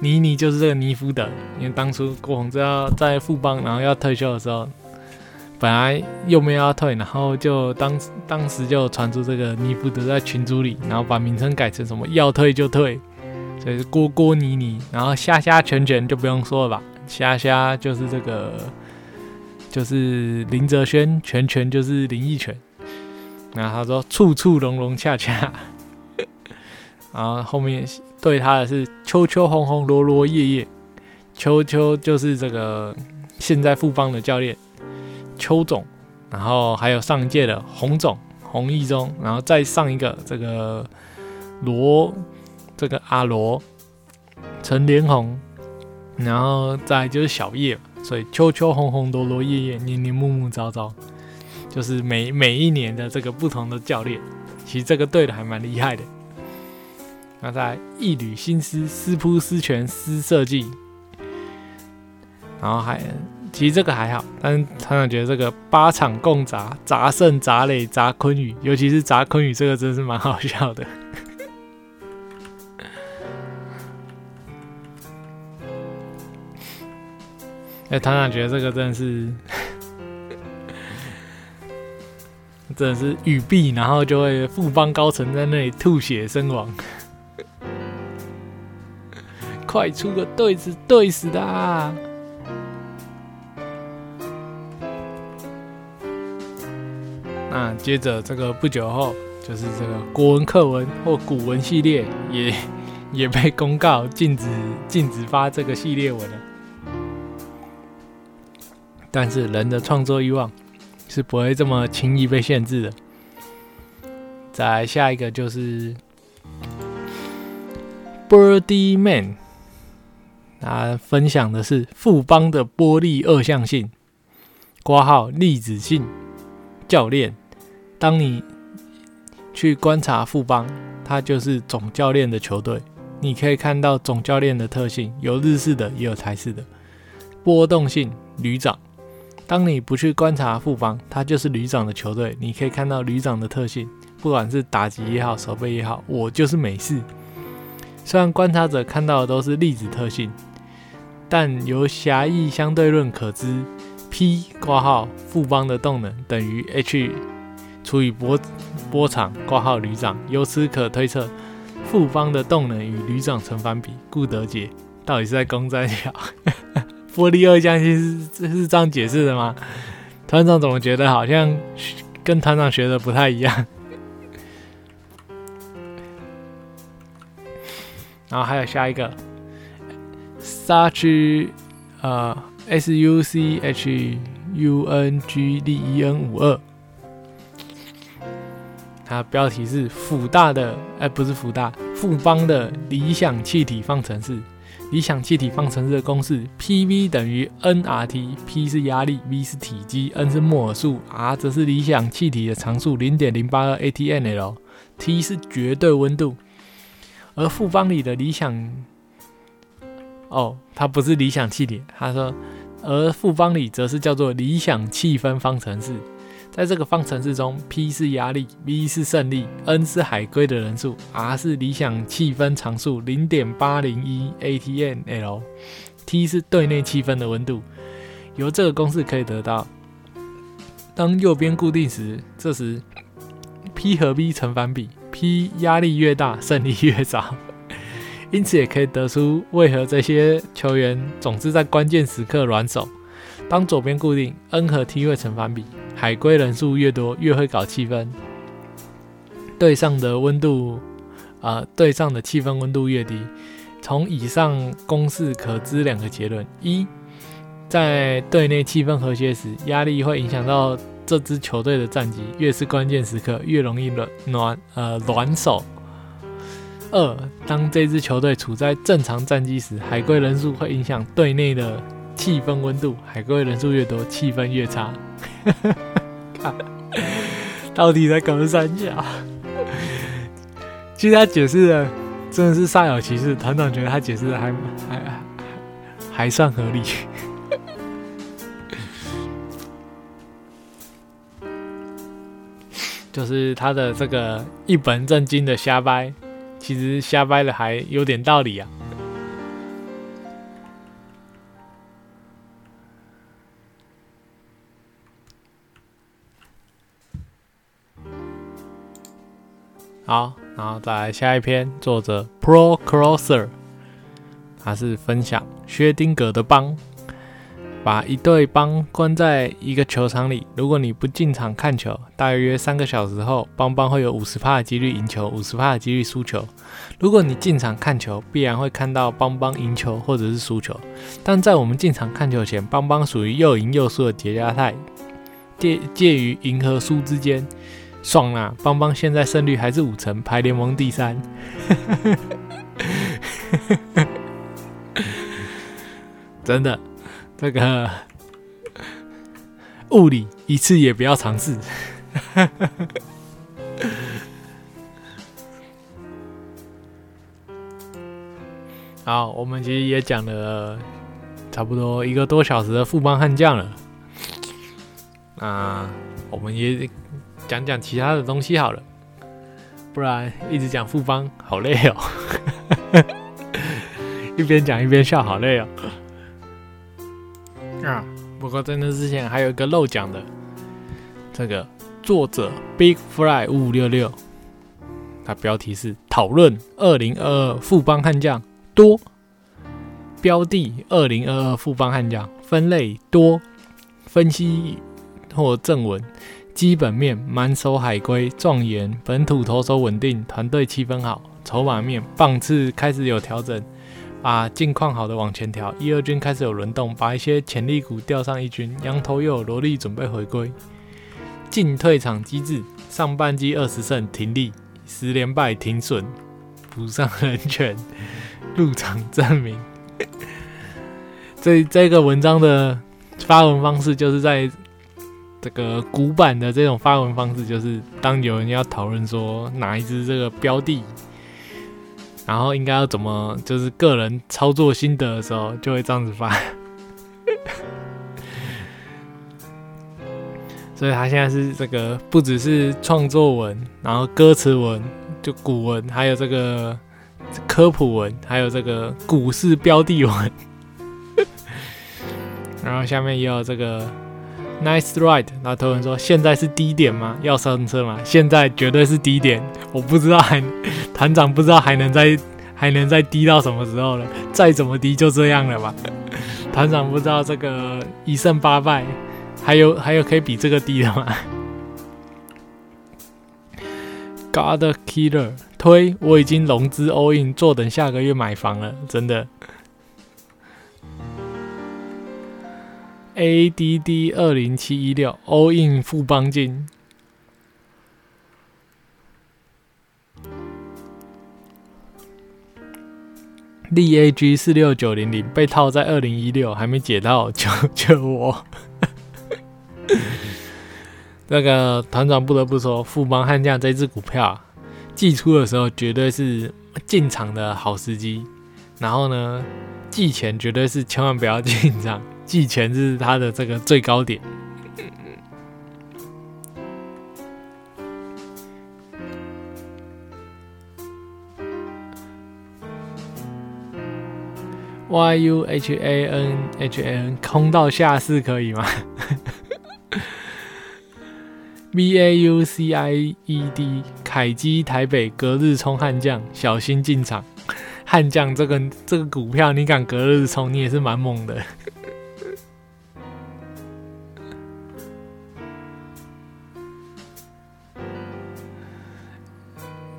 泥泥就是这个尼夫的，因为当初郭宏志要在富邦然后要退休的时候。本来又没有要退，然后就当当时就传出这个尼福德在群组里，然后把名称改成什么要退就退，所以是郭郭妮妮，然后虾虾拳拳就不用说了吧，虾虾就是这个就是林哲轩，拳拳就是林奕拳，然后他说处处融融洽洽，然后后面对他的是秋秋红红罗罗叶叶，秋秋就是这个现在复方的教练。邱总，然后还有上一届的洪总洪义中，然后再上一个这个罗这个阿罗陈连红，然后再就是小叶，所以秋秋红红罗罗叶叶年年木木朝朝，就是每每一年的这个不同的教练，其实这个队的还蛮厉害的。那在一缕心思思扑思拳思设计，然后还。其实这个还好，但是团长觉得这个八场共砸砸胜砸垒砸昆宇，尤其是砸昆宇这个真是蛮好笑的。哎，团长觉得这个真的是，真的是雨毕，然后就会富邦高层在那里吐血身亡。快出个对子对死的！那接着这个不久后，就是这个国文课文或古文系列也 也被公告禁止禁止发这个系列文了。但是人的创作欲望是不会这么轻易被限制的。再下一个就是 Birdy Man，他分享的是富邦的玻璃二象性挂号粒子性教练。当你去观察富邦，它就是总教练的球队，你可以看到总教练的特性，有日式的，也有台式的波动性旅长。当你不去观察副帮，它就是旅长的球队。你可以看到旅长的特性，不管是打击也好，守备也好，我就是美式。虽然观察者看到的都是粒子特性，但由狭义相对论可知，P 挂号副帮的动能等于 H 除以波波长挂号旅长。由此可推测，复方的动能与旅长成反比，故得解。到底是在攻在小？玻璃二象性是是这样解释的吗？团长怎么觉得好像跟团长学的不太一样？然后还有下一个，such 呃 s u c h u n g d e n 五二，它标题是辅大的哎不是辅大富邦的理想气体方程式。理想气体方程式的公式：P_V 等于 nRT，P 是压力，V 是体积，n 是摩尔数，R 则是理想气体的常数，零点零八二 ATNL，T 是绝对温度。而复方里的理想，哦，它不是理想气体，他说，而复方里则是叫做理想气氛方程式。在这个方程式中，P 是压力，V 是胜利，N 是海龟的人数，R 是理想气氛常数零点八零一 ATNL，T 是对内气氛的温度。由这个公式可以得到，当右边固定时，这时 P 和 V 成反比，P 压力越大，胜利越早。因此也可以得出为何这些球员总是在关键时刻软手。当左边固定，N 和 T 会成反比。海龟人数越多，越会搞气氛。队上的温度，啊，队上的气氛温度越低。从以上公式可知两个结论：一，在队内气氛和谐时，压力会影响到这支球队的战绩，越是关键时刻，越容易暖暖呃暖手。二，当这支球队处在正常战绩时，海龟人数会影响队内的气氛温度，海龟人数越多，气氛越差。看，到底在搞三角？其实他解释的真的是煞有其事，团长觉得他解释的还还还算合理。就是他的这个一本正经的瞎掰，其实瞎掰的还有点道理啊。好，然后再来下一篇，作者 Pro Croser，他是分享薛丁格的帮，把一对帮关在一个球场里，如果你不进场看球，大约三个小时后，邦邦会有五十帕的几率赢球，五十帕的几率输球。如果你进场看球，必然会看到邦邦赢球或者是输球。但在我们进场看球前，邦邦属于又赢又输的叠加态，介介于赢和输之间。爽啦！邦邦现在胜率还是五成，排联盟第三。真的，这个物理一次也不要尝试。好，我们其实也讲了差不多一个多小时的富邦悍将了。那我们也讲讲其他的东西好了，不然一直讲富邦好累哦。一边讲一边笑，好累哦。啊，不过在那之前还有一个漏讲的，这个作者 Big Fly 五五六六，它标题是讨论二零二二富邦悍将多，标的二零二二富邦悍将分类多，分析或正文基本面满手海归状元，本土投手稳定，团队气氛好，筹码面棒次开始有调整。把近况好的往前调，一二军开始有轮动，把一些潜力股调上一军，羊头又有萝莉准备回归，进退场机制，上半季二十胜停利，十连败停损，补上人权，入场证明。这这个文章的发文方式，就是在这个古板的这种发文方式，就是当有人要讨论说哪一支这个标的。然后应该要怎么，就是个人操作心得的时候，就会这样子发。所以他现在是这个，不只是创作文，然后歌词文，就古文，还有这个科普文，还有这个股市标的文。然后下面也有这个。Nice ride，然后头人说：“现在是低点吗？要上车吗？现在绝对是低点，我不知道还团长不知道还能再还能再低到什么时候了。再怎么低就这样了吧。团长不知道这个一胜八败，还有还有可以比这个低的吗？God killer，推我已经融资 all in，坐等下个月买房了，真的。” A D D 二零七一六 All In 富邦金，D A G 四六九零零被套在二零一六，还没解套，救救我！那个团长不得不说，富邦悍将这只股票寄出的时候绝对是进场的好时机，然后呢，寄钱绝对是千万不要进场。季前是它的这个最高点。Y U H A N H A N 空到下市可以吗？B A U C I E D 凯基台北隔日冲悍将，小心进场。悍将这个这个股票，你敢隔日冲，你也是蛮猛的。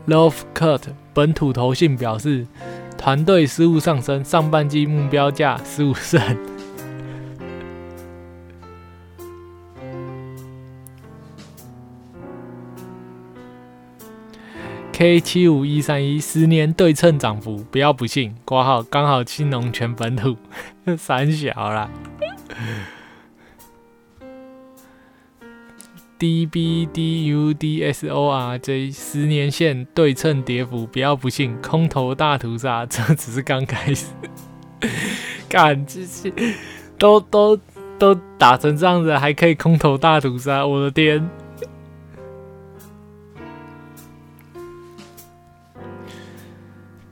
Love Cut 本土投信表示，团队失误上升，上半季目标价十五胜。K 七五一三一十年对称涨幅，不要不信，挂号刚好青龙全本土 三小啦。D B D U D S O R J 十年线对称跌幅，不要不信，空头大屠杀，这只是刚开始。干，这些都都都打成这样子，还可以空头大屠杀，我的天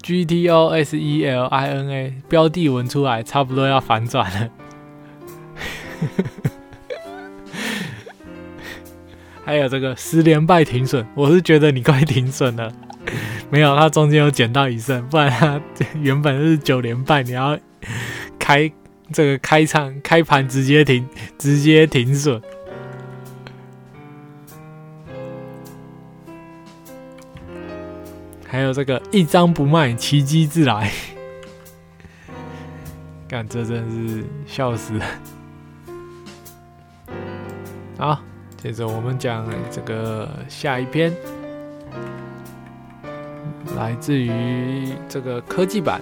！G T O S E L I N A 标的文出来，差不多要反转了。还有这个十连败停损，我是觉得你快停损了。没有，他中间有捡到一胜，不然他原本是九连败，你要开这个开场开盘直接停，直接停损。还有这个一张不卖，奇迹自来。干，这真是笑死了。好。接着我们讲这个下一篇，来自于这个科技版，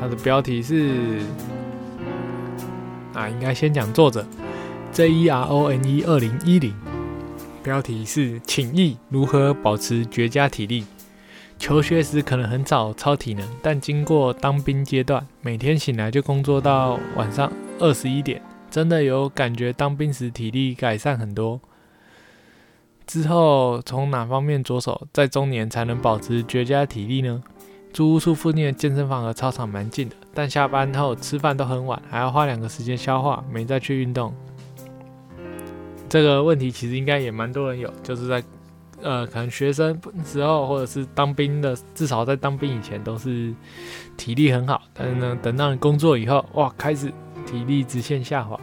它的标题是啊，应该先讲作者 J E R O N E 二零一零，标题是请益如何保持绝佳体力。求学时可能很早超体能，但经过当兵阶段，每天醒来就工作到晚上二十一点，真的有感觉当兵时体力改善很多。之后从哪方面着手，在中年才能保持绝佳体力呢？住屋处附近的健身房和操场蛮近的，但下班后吃饭都很晚，还要花两个时间消化，没再去运动。这个问题其实应该也蛮多人有，就是在呃，可能学生时候或者是当兵的，至少在当兵以前都是体力很好，但是呢，等到你工作以后，哇，开始体力直线下滑，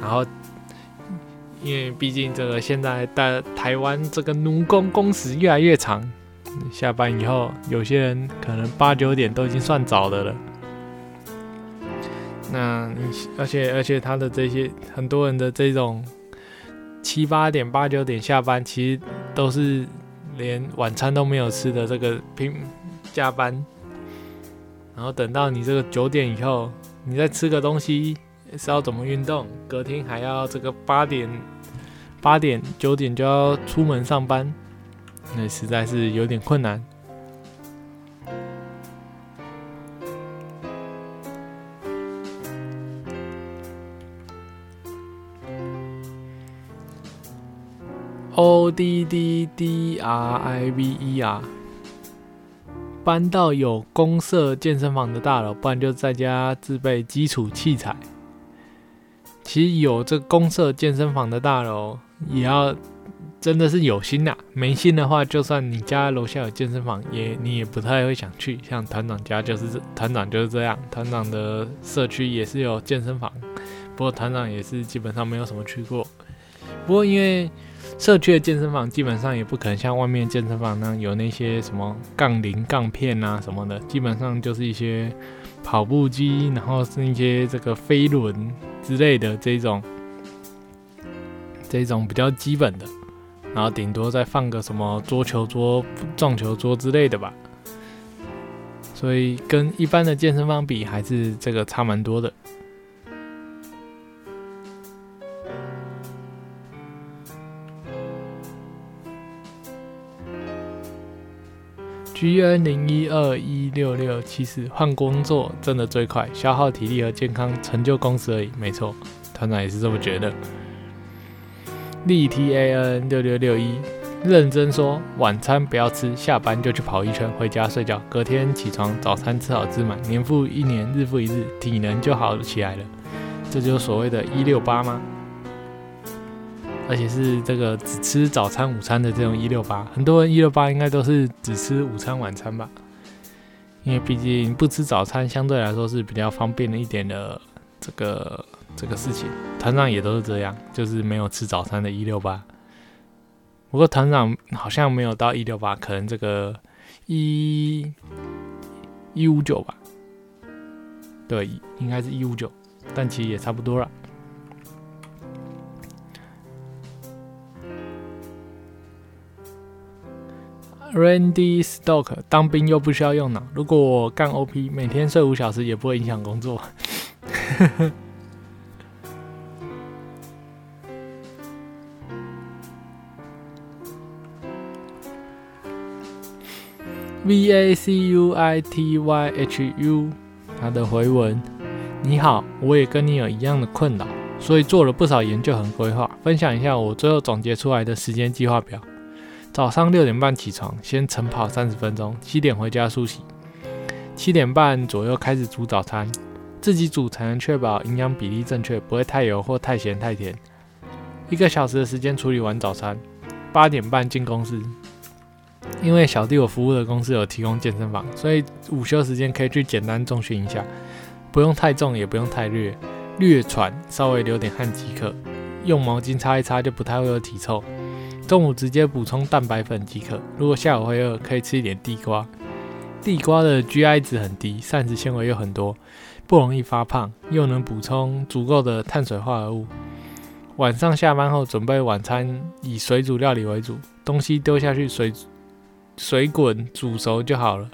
然后。因为毕竟这个现在在台湾这个奴工工时越来越长，下班以后有些人可能八九点都已经算早的了。那你而且而且他的这些很多人的这种七八点八九点下班，其实都是连晚餐都没有吃的这个拼加班，然后等到你这个九点以后，你再吃个东西。是要怎么运动？隔天还要这个八点、八点、九点就要出门上班，那实在是有点困难。O D D D R I V E R，搬到有公社健身房的大楼，不然就在家自备基础器材。其实有这公社健身房的大楼，也要真的是有心呐。没心的话，就算你家楼下有健身房，也你也不太会想去。像团长家就是 团长就是这样，团长的社区也是有健身房，不过团长也是基本上没有什么去过。不过因为社区的健身房基本上也不可能像外面健身房那样有那些什么杠铃、杠片啊什么的，基本上就是一些跑步机，然后是一些这个飞轮。之类的这种，这种比较基本的，然后顶多再放个什么桌球桌、撞球桌之类的吧。所以跟一般的健身房比，还是这个差蛮多的。G N 零一二一六六七四换工作真的最快，消耗体力和健康，成就公司而已。没错，团长也是这么觉得。力 T A N 六六六一认真说，晚餐不要吃，下班就去跑一圈，回家睡觉，隔天起床，早餐吃好吃满，年复一年，日复一日，体能就好起来了。这就是所谓的一六八吗？而且是这个只吃早餐、午餐的这种一六八，很多人一六八应该都是只吃午餐、晚餐吧？因为毕竟不吃早餐相对来说是比较方便的一点的这个这个事情。团长也都是这样，就是没有吃早餐的一六八。不过团长好像没有到一六八，可能这个一一五九吧？对，应该是一五九，但其实也差不多了。Randy Stock 当兵又不需要用脑，如果我干 OP，每天睡五小时也不会影响工作。Vacuityhu，他的回文：你好，我也跟你有一样的困扰，所以做了不少研究和规划，分享一下我最后总结出来的时间计划表。早上六点半起床，先晨跑三十分钟，七点回家梳洗，七点半左右开始煮早餐，自己煮才能确保营养比例正确，不会太油或太咸太甜。一个小时的时间处理完早餐，八点半进公司。因为小弟我服务的公司有提供健身房，所以午休时间可以去简单重训一下，不用太重，也不用太略，略喘，稍微流点汗即可，用毛巾擦一擦就不太会有体臭。中午直接补充蛋白粉即可。如果下午会饿，可以吃一点地瓜。地瓜的 GI 值很低，膳食纤维又很多，不容易发胖，又能补充足够的碳水化合物。晚上下班后准备晚餐，以水煮料理为主，东西丢下去水水滚煮熟就好了。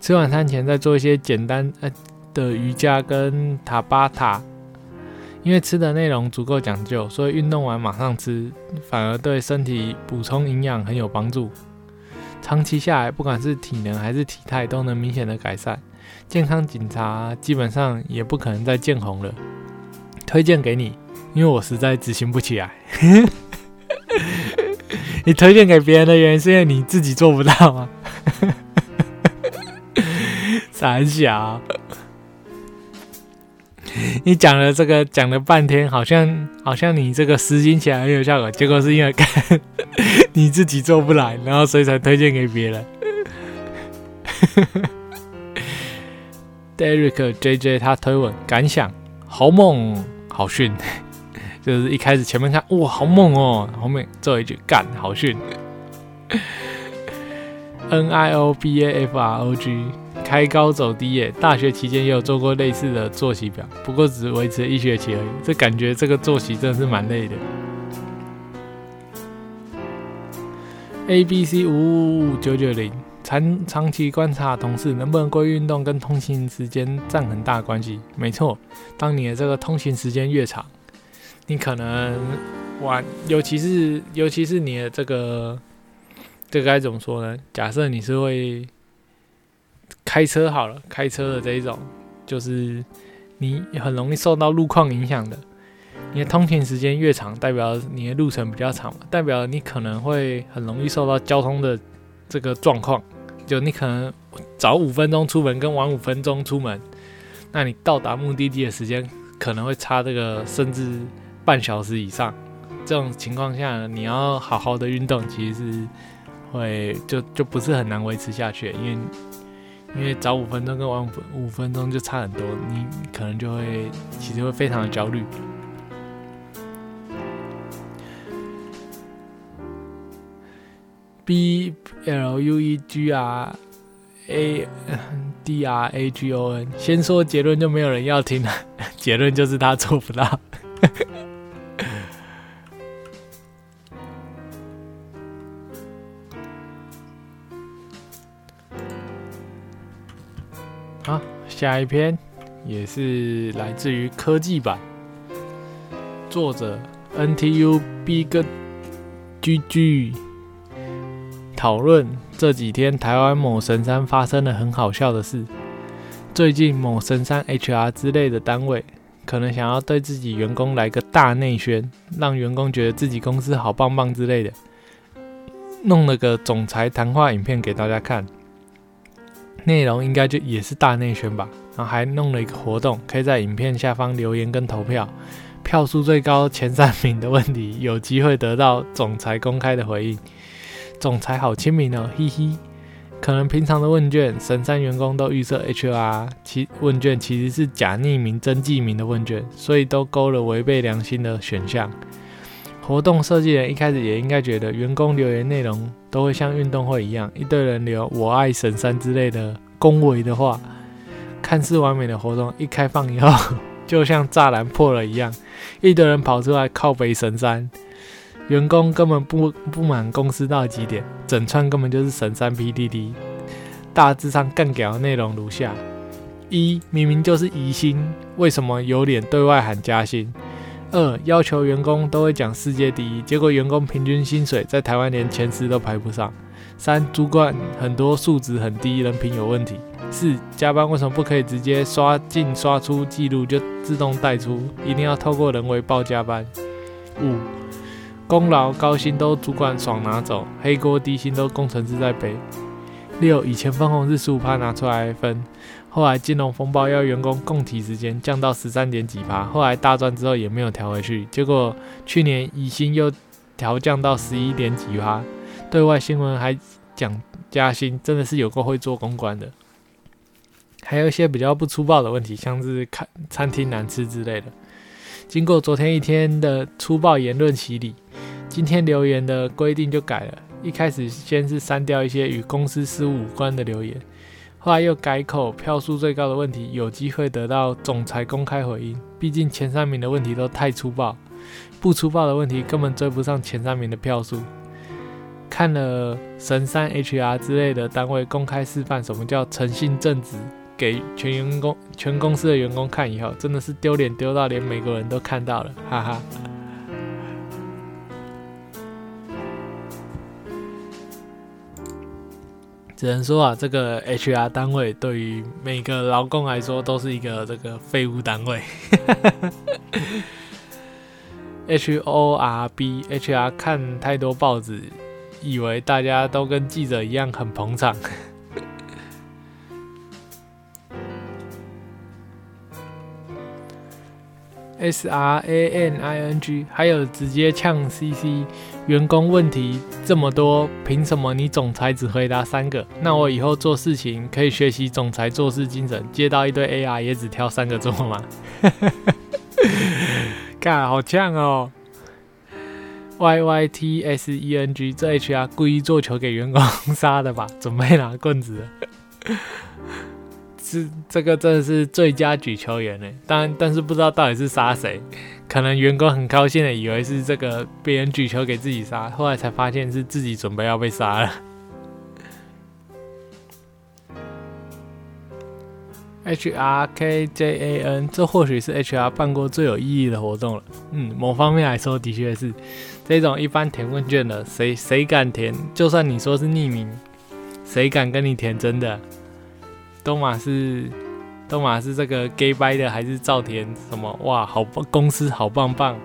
吃晚餐前再做一些简单呃的瑜伽跟塔巴塔。因为吃的内容足够讲究，所以运动完马上吃，反而对身体补充营养很有帮助。长期下来，不管是体能还是体态都能明显的改善。健康警察基本上也不可能再见红了。推荐给你，因为我实在执行不起来。你推荐给别人的原因是因为你自己做不到吗？傻小，你讲了这个讲了半天，好像好像你这个实行起来很有效果，结果是因为看 你自己做不来，然后所以才推荐给别人。Derek J J 他推文感想：好猛，好逊。就是一开始前面看哇好猛哦，后面最后一句干好逊。N I O B A F R O G 开高走低耶，大学期间也有做过类似的作息表，不过只维持一学期而已。这感觉这个作息真的是蛮累的。A B C 五五五九九零长长期观察同事能不能归运动跟通勤时间占很大关系。没错，当你的这个通勤时间越长。你可能晚，尤其是尤其是你的这个，这该怎么说呢？假设你是会开车好了，开车的这一种，就是你很容易受到路况影响的。你的通勤时间越长，代表你的路程比较长嘛，代表你可能会很容易受到交通的这个状况。就你可能早五分钟出门，跟晚五分钟出门，那你到达目的地的时间可能会差这个，甚至。半小时以上，这种情况下，你要好好的运动，其实是会就就不是很难维持下去，因为因为早五分钟跟晚五分钟就差很多，你可能就会其实会非常的焦虑。B L U E G R A D R A G O N，先说结论就没有人要听了，结论就是他做不到。好，下一篇也是来自于科技版，作者 NTU Big GG 讨论这几天台湾某神山发生了很好笑的事。最近某神山 HR 之类的单位，可能想要对自己员工来个大内宣，让员工觉得自己公司好棒棒之类的，弄了个总裁谈话影片给大家看。内容应该就也是大内宣吧，然后还弄了一个活动，可以在影片下方留言跟投票，票数最高前三名的问题有机会得到总裁公开的回应。总裁好亲民哦，嘿嘿。可能平常的问卷，神山员工都预设 HR 其问卷其实是假匿名真记名的问卷，所以都勾了违背良心的选项。活动设计人一开始也应该觉得员工留言内容都会像运动会一样，一堆人留“我爱神山”之类的恭维的话，看似完美的活动一开放以后，就像栅栏破了一样，一堆人跑出来靠北神山，员工根本不不满公司到极点，整串根本就是神山 PDD，大致上干屌的内容如下：一明明就是疑心，为什么有脸对外喊加薪？二要求员工都会讲世界第一，结果员工平均薪水在台湾连前十都排不上。三主管很多素质很低，人品有问题。四加班为什么不可以直接刷进刷出记录就自动带出，一定要透过人为报加班？五功劳高薪都主管爽拿走，黑锅低薪都工程师在背。六以前分红是十五趴拿出来分。后来金融风暴要员工供体时间降到十三点几趴，后来大赚之后也没有调回去，结果去年乙薪又调降到十一点几趴，对外新闻还讲加薪，真的是有够会做公关的。还有一些比较不粗暴的问题，像是看餐厅难吃之类的。经过昨天一天的粗暴言论洗礼，今天留言的规定就改了，一开始先是删掉一些与公司事务无关的留言。后来又改口，票数最高的问题有机会得到总裁公开回应。毕竟前三名的问题都太粗暴，不粗暴的问题根本追不上前三名的票数。看了神山 HR 之类的单位公开示范什么叫诚信正直，给全员工、全公司的员工看以后，真的是丢脸丢到连美国人都看到了，哈哈。只能说啊，这个 HR 单位对于每个劳工来说都是一个这个废物单位。H O R B H R 看太多报纸，以为大家都跟记者一样很捧场。S R A N I N G，还有直接呛 C C，员工问题这么多，凭什么你总裁只回答三个？那我以后做事情可以学习总裁做事精神，接到一堆 A R 也只挑三个做吗？干，好呛哦！Y Y T S E N G，这 H R 故意做球给员工 杀的吧？准备拿棍子。是这个真的是最佳举球员呢，但但是不知道到底是杀谁，可能员工很高兴的以为是这个别人举球给自己杀，后来才发现是自己准备要被杀了。H R K J A N，这或许是 H R 办过最有意义的活动了。嗯，某方面来说的确是，这种一般填问卷的，谁谁敢填？就算你说是匿名，谁敢跟你填真的？东马是东马是这个 gay 掰的还是赵田什么？哇，好棒，公司好棒棒。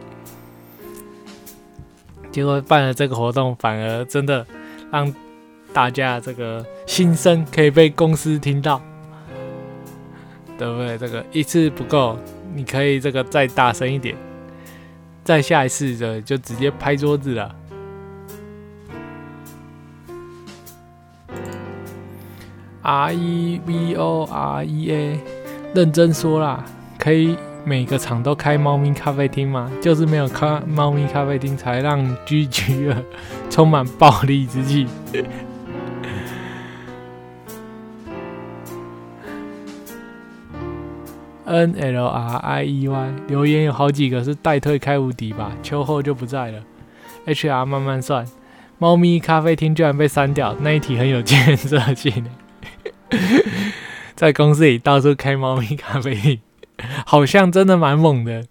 结果办了这个活动，反而真的让大家这个心声可以被公司听到，对不对？这个一次不够，你可以这个再大声一点，再下一次的就直接拍桌子了。R E V O R E A，认真说啦，可以每个厂都开猫咪咖啡厅吗？就是没有开猫咪咖啡厅，才让 G G 二充满暴力之气。N L R I E Y 留言有好几个是代退开无敌吧，秋后就不在了。H R 慢慢算，猫咪咖啡厅居然被删掉，那一题很有建设性。在公司里到处开猫咪咖啡，好像真的蛮猛的。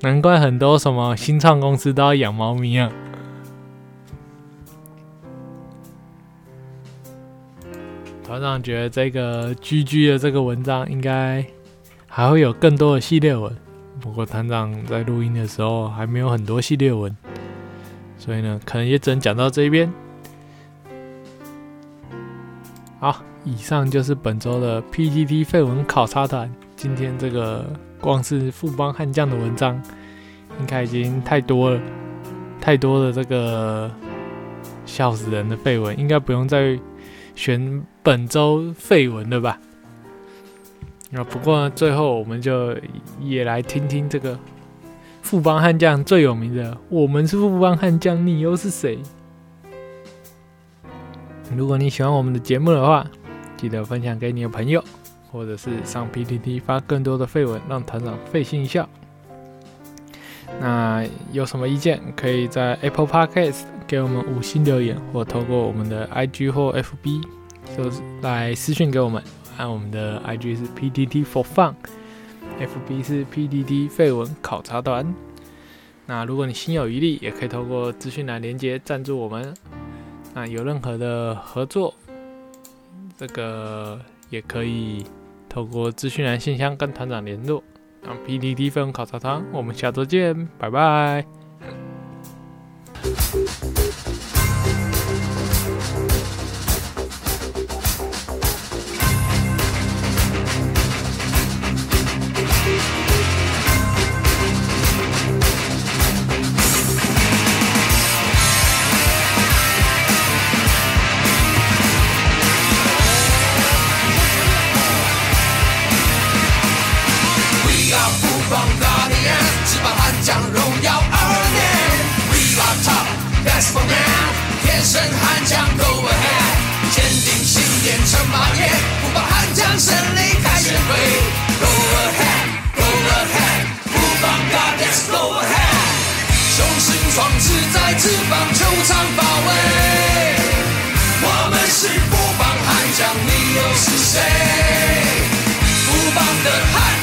难怪很多什么新创公司都要养猫咪啊！团长觉得这个 GG 的这个文章应该还会有更多的系列文，不过团长在录音的时候还没有很多系列文，所以呢，可能也只能讲到这边。好，以上就是本周的 PTT 废文考察团。今天这个光是富邦悍将的文章，应该已经太多了，太多的这个笑死人的废文，应该不用再选本周废文了吧？啊，不过最后我们就也来听听这个富邦悍将最有名的“我们是富邦悍将，你又是谁”。如果你喜欢我们的节目的话，记得分享给你的朋友，或者是上 PPT 发更多的废文，让团长费心一笑。那有什么意见，可以在 Apple Podcast 给我们五星留言，或透过我们的 IG 或 FB 就是来私讯给我们。按我们的 IG 是 PPT for fun，FB 是 PPT 废文考察团。那如果你心有余力，也可以透过资讯栏连接赞助我们。那有任何的合作，这个也可以透过资讯栏信箱跟团长联络。让 PDD 分考察团，我们下周见，拜拜。yes for now，天生悍将 go ahead，坚定信念乘马跃，不怕悍将胜利开先锋，go ahead，go ahead，不放 god yes go ahead，雄心壮志在翅膀，球场发卫。我们是不帮悍将，你又是谁？不帮的悍。